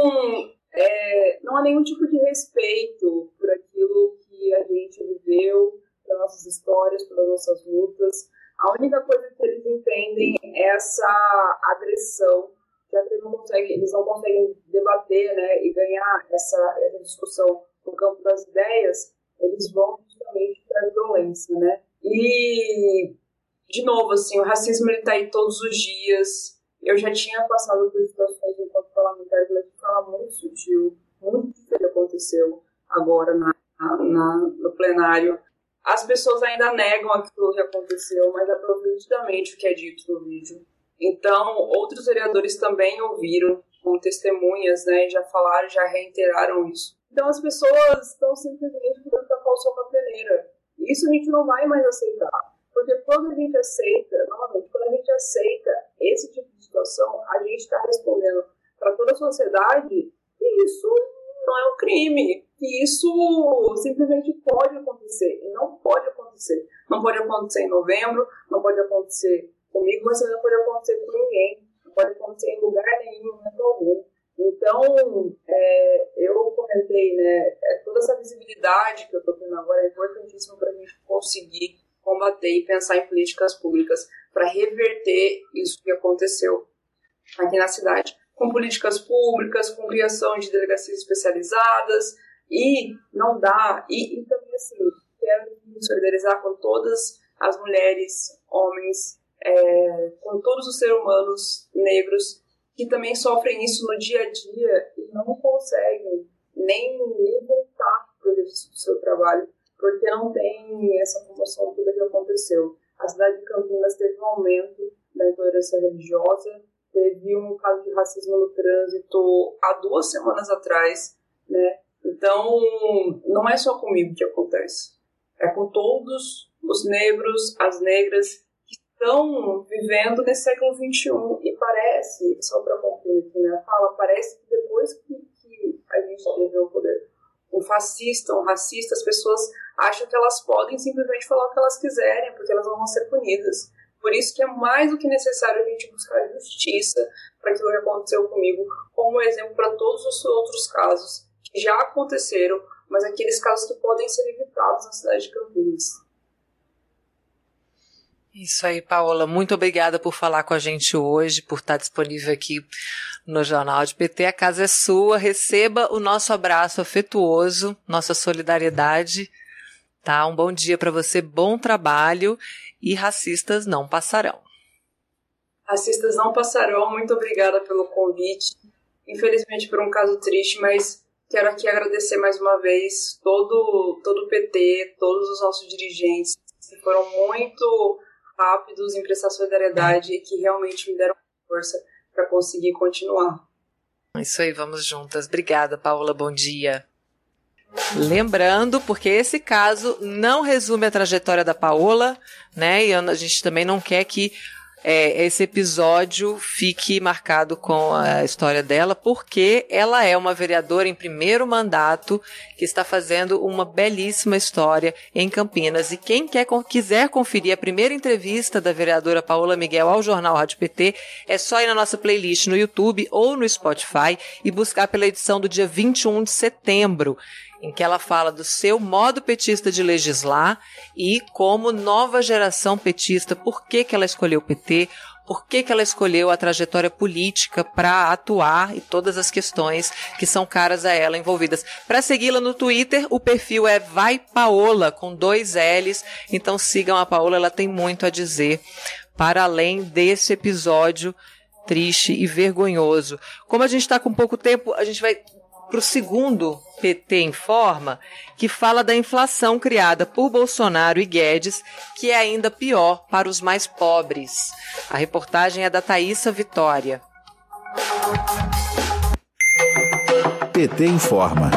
é, não há nenhum tipo de respeito por aquilo que a gente viveu, pelas nossas histórias, pelas nossas lutas. A única coisa que eles entendem é essa agressão, já que eles não conseguem, eles não conseguem debater né, e ganhar essa, essa discussão no campo das ideias, eles vão justamente para a violência, né? E, de novo, assim, o racismo está aí todos os dias. Eu já tinha passado por situações enquanto parlamentar, mas de forma muito sutil, muito que aconteceu agora na, na, no plenário as pessoas ainda negam aquilo que aconteceu, mas aproveitam nitidamente o que é dito no vídeo. Então, outros vereadores também ouviram com testemunhas, né, já falaram, já reiteraram isso. Então, as pessoas estão simplesmente querendo tapar o sol com a peneira. Isso a gente não vai mais aceitar. Porque quando a gente aceita, novamente, quando a gente aceita esse tipo de situação, a gente está respondendo para toda a sociedade que isso não é um crime, que isso simplesmente pode acontecer e não pode acontecer. Não pode acontecer em novembro, não pode acontecer comigo, mas não pode acontecer com ninguém, não pode acontecer em lugar nenhum, momento algum. Então, é, eu comentei, né, é, toda essa visibilidade que eu estou tendo agora é importantíssima para a gente conseguir combater e pensar em políticas públicas para reverter isso que aconteceu aqui na cidade com políticas públicas, com criação de delegacias especializadas, e não dá, e, e também assim, quero me solidarizar com todas as mulheres, homens, é, com todos os seres humanos negros que também sofrem isso no dia a dia e não conseguem nem, nem voltar para o exercício do seu trabalho, porque não tem essa promoção toda que aconteceu. A cidade de Campinas teve um aumento da intolerância religiosa, teve um caso de racismo no trânsito há duas semanas atrás, né? Então, não é só comigo que acontece. É com todos os negros, as negras que estão vivendo nesse século XXI. E parece, só para concluir aqui minha fala, parece que depois que, que a gente teve o poder um fascista, um racista, as pessoas acham que elas podem simplesmente falar o que elas quiserem, porque elas não vão ser punidas. Por isso que é mais do que necessário a gente buscar justiça para aquilo que aconteceu comigo, como exemplo para todos os outros casos que já aconteceram, mas aqueles casos que podem ser evitados na cidade de Campinas. Isso aí, Paola. Muito obrigada por falar com a gente hoje, por estar disponível aqui no Jornal de PT. A casa é sua. Receba o nosso abraço afetuoso, nossa solidariedade. Tá? Um bom dia para você, bom trabalho e racistas não passarão. Racistas não passarão. Muito obrigada pelo convite. Infelizmente por um caso triste, mas quero aqui agradecer mais uma vez todo todo o PT, todos os nossos dirigentes que foram muito rápidos em prestar solidariedade e que realmente me deram força para conseguir continuar. Isso aí, vamos juntas. Obrigada, Paula. Bom dia. Lembrando, porque esse caso não resume a trajetória da Paola, né? E a gente também não quer que é, esse episódio fique marcado com a história dela, porque ela é uma vereadora em primeiro mandato que está fazendo uma belíssima história em Campinas. E quem quer, quiser conferir a primeira entrevista da vereadora Paola Miguel ao jornal Rádio PT, é só ir na nossa playlist no YouTube ou no Spotify e buscar pela edição do dia 21 de setembro em que ela fala do seu modo petista de legislar e como nova geração petista, por que, que ela escolheu o PT, por que, que ela escolheu a trajetória política para atuar e todas as questões que são caras a ela envolvidas. Para segui-la no Twitter, o perfil é Vai Paola, com dois L's. Então sigam a Paola, ela tem muito a dizer para além desse episódio triste e vergonhoso. Como a gente está com pouco tempo, a gente vai para o segundo PT Informa, que fala da inflação criada por Bolsonaro e Guedes, que é ainda pior para os mais pobres. A reportagem é da Thaisa Vitória. PT Informa.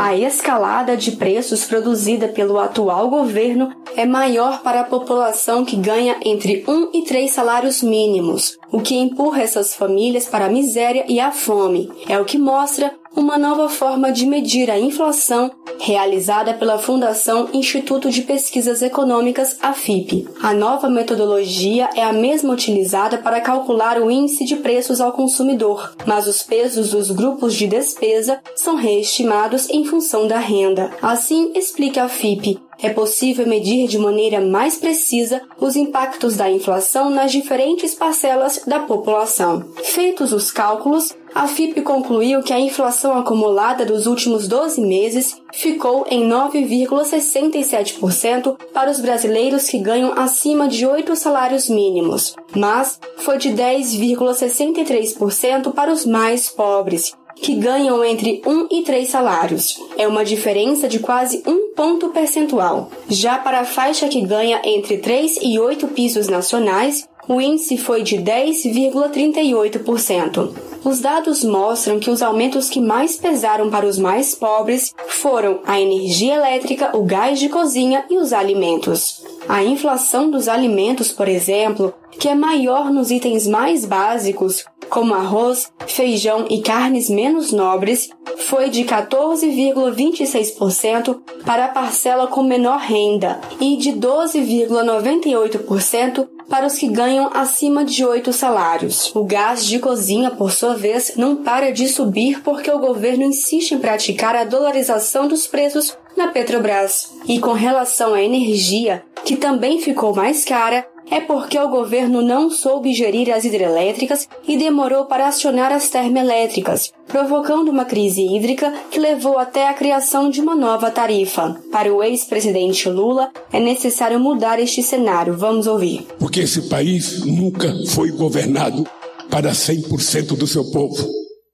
A escalada de preços produzida pelo atual governo é maior para a população que ganha entre um e três salários mínimos, o que empurra essas famílias para a miséria e a fome. É o que mostra uma nova forma de medir a inflação realizada pela Fundação Instituto de Pesquisas Econômicas, AFIP. A nova metodologia é a mesma utilizada para calcular o índice de preços ao consumidor, mas os pesos dos grupos de despesa são reestimados em função da renda. Assim, explica a AFIP, é possível medir de maneira mais precisa os impactos da inflação nas diferentes parcelas da população. Feitos os cálculos, a FIP concluiu que a inflação acumulada dos últimos 12 meses ficou em 9,67% para os brasileiros que ganham acima de 8 salários mínimos, mas foi de 10,63% para os mais pobres, que ganham entre 1 e 3 salários. É uma diferença de quase um ponto percentual. Já para a faixa que ganha entre 3 e 8 pisos nacionais, o índice foi de 10,38%. Os dados mostram que os aumentos que mais pesaram para os mais pobres foram a energia elétrica, o gás de cozinha e os alimentos. A inflação dos alimentos, por exemplo, que é maior nos itens mais básicos, como arroz, feijão e carnes menos nobres, foi de 14,26% para a parcela com menor renda e de 12,98% para os que ganham acima de oito salários. O gás de cozinha, por sua vez, não para de subir porque o governo insiste em praticar a dolarização dos preços na Petrobras. E com relação à energia, que também ficou mais cara, é porque o governo não soube gerir as hidrelétricas e demorou para acionar as termoelétricas, provocando uma crise hídrica que levou até a criação de uma nova tarifa. Para o ex-presidente Lula, é necessário mudar este cenário. Vamos ouvir. Porque esse país nunca foi governado para 100% do seu povo.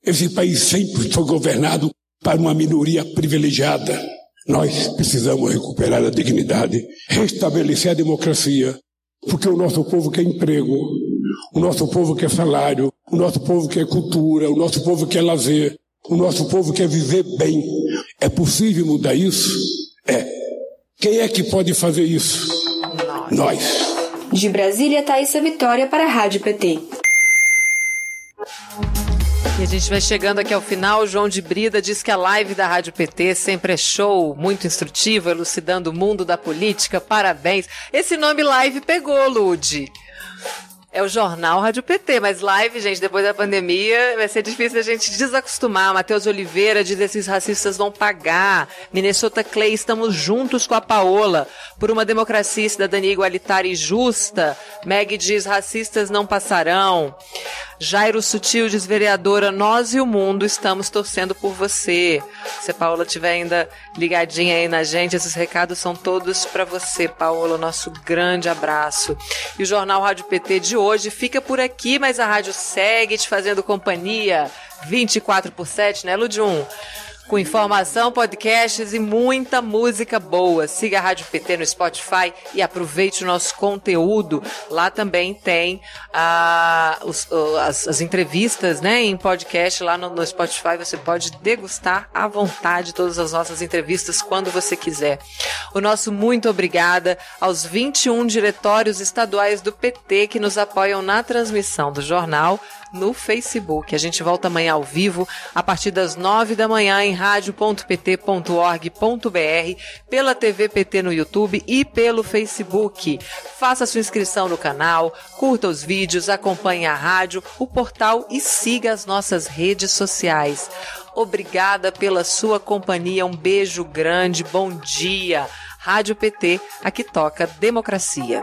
Esse país sempre foi governado para uma minoria privilegiada. Nós precisamos recuperar a dignidade, restabelecer a democracia, porque o nosso povo quer emprego, o nosso povo quer salário, o nosso povo quer cultura, o nosso povo quer lazer, o nosso povo quer viver bem. É possível mudar isso? É. Quem é que pode fazer isso? Nós. De Brasília, Thaisa Vitória para a Rádio PT. E a gente vai chegando aqui ao final. O João de Brida diz que a live da Rádio PT sempre é show, muito instrutivo, elucidando o mundo da política. Parabéns. Esse nome live pegou, Lude. É o jornal Rádio PT, mas live, gente, depois da pandemia vai ser difícil a gente desacostumar. Matheus Oliveira diz esses racistas vão pagar. Minnesota Clay, estamos juntos com a Paola por uma democracia e cidadania igualitária e justa. Meg diz racistas não passarão. Jairo Sutil diz, vereadora, nós e o mundo estamos torcendo por você. Se a Paola estiver ainda ligadinha aí na gente, esses recados são todos para você, Paola. Nosso grande abraço. E o Jornal Rádio PT de hoje fica por aqui, mas a rádio segue te fazendo companhia 24 por 7, né, Ludium? Com informação, podcasts e muita música boa. Siga a Rádio PT no Spotify e aproveite o nosso conteúdo. Lá também tem ah, os, as, as, entrevistas né, em podcast lá no, no, Spotify. Você pode degustar à vontade todas as nossas entrevistas quando você quiser. O nosso muito obrigada aos 21 diretórios estaduais do PT que nos apoiam na transmissão do jornal no Facebook. A gente volta amanhã ao vivo, a partir das nove da manhã, em rádio.pt.org.br, pela TV PT no YouTube e pelo Facebook. Faça sua inscrição no canal, curta os vídeos, acompanhe a rádio, o portal e siga as nossas redes sociais. Obrigada pela sua companhia, um beijo grande, bom dia. Rádio PT, aqui toca democracia.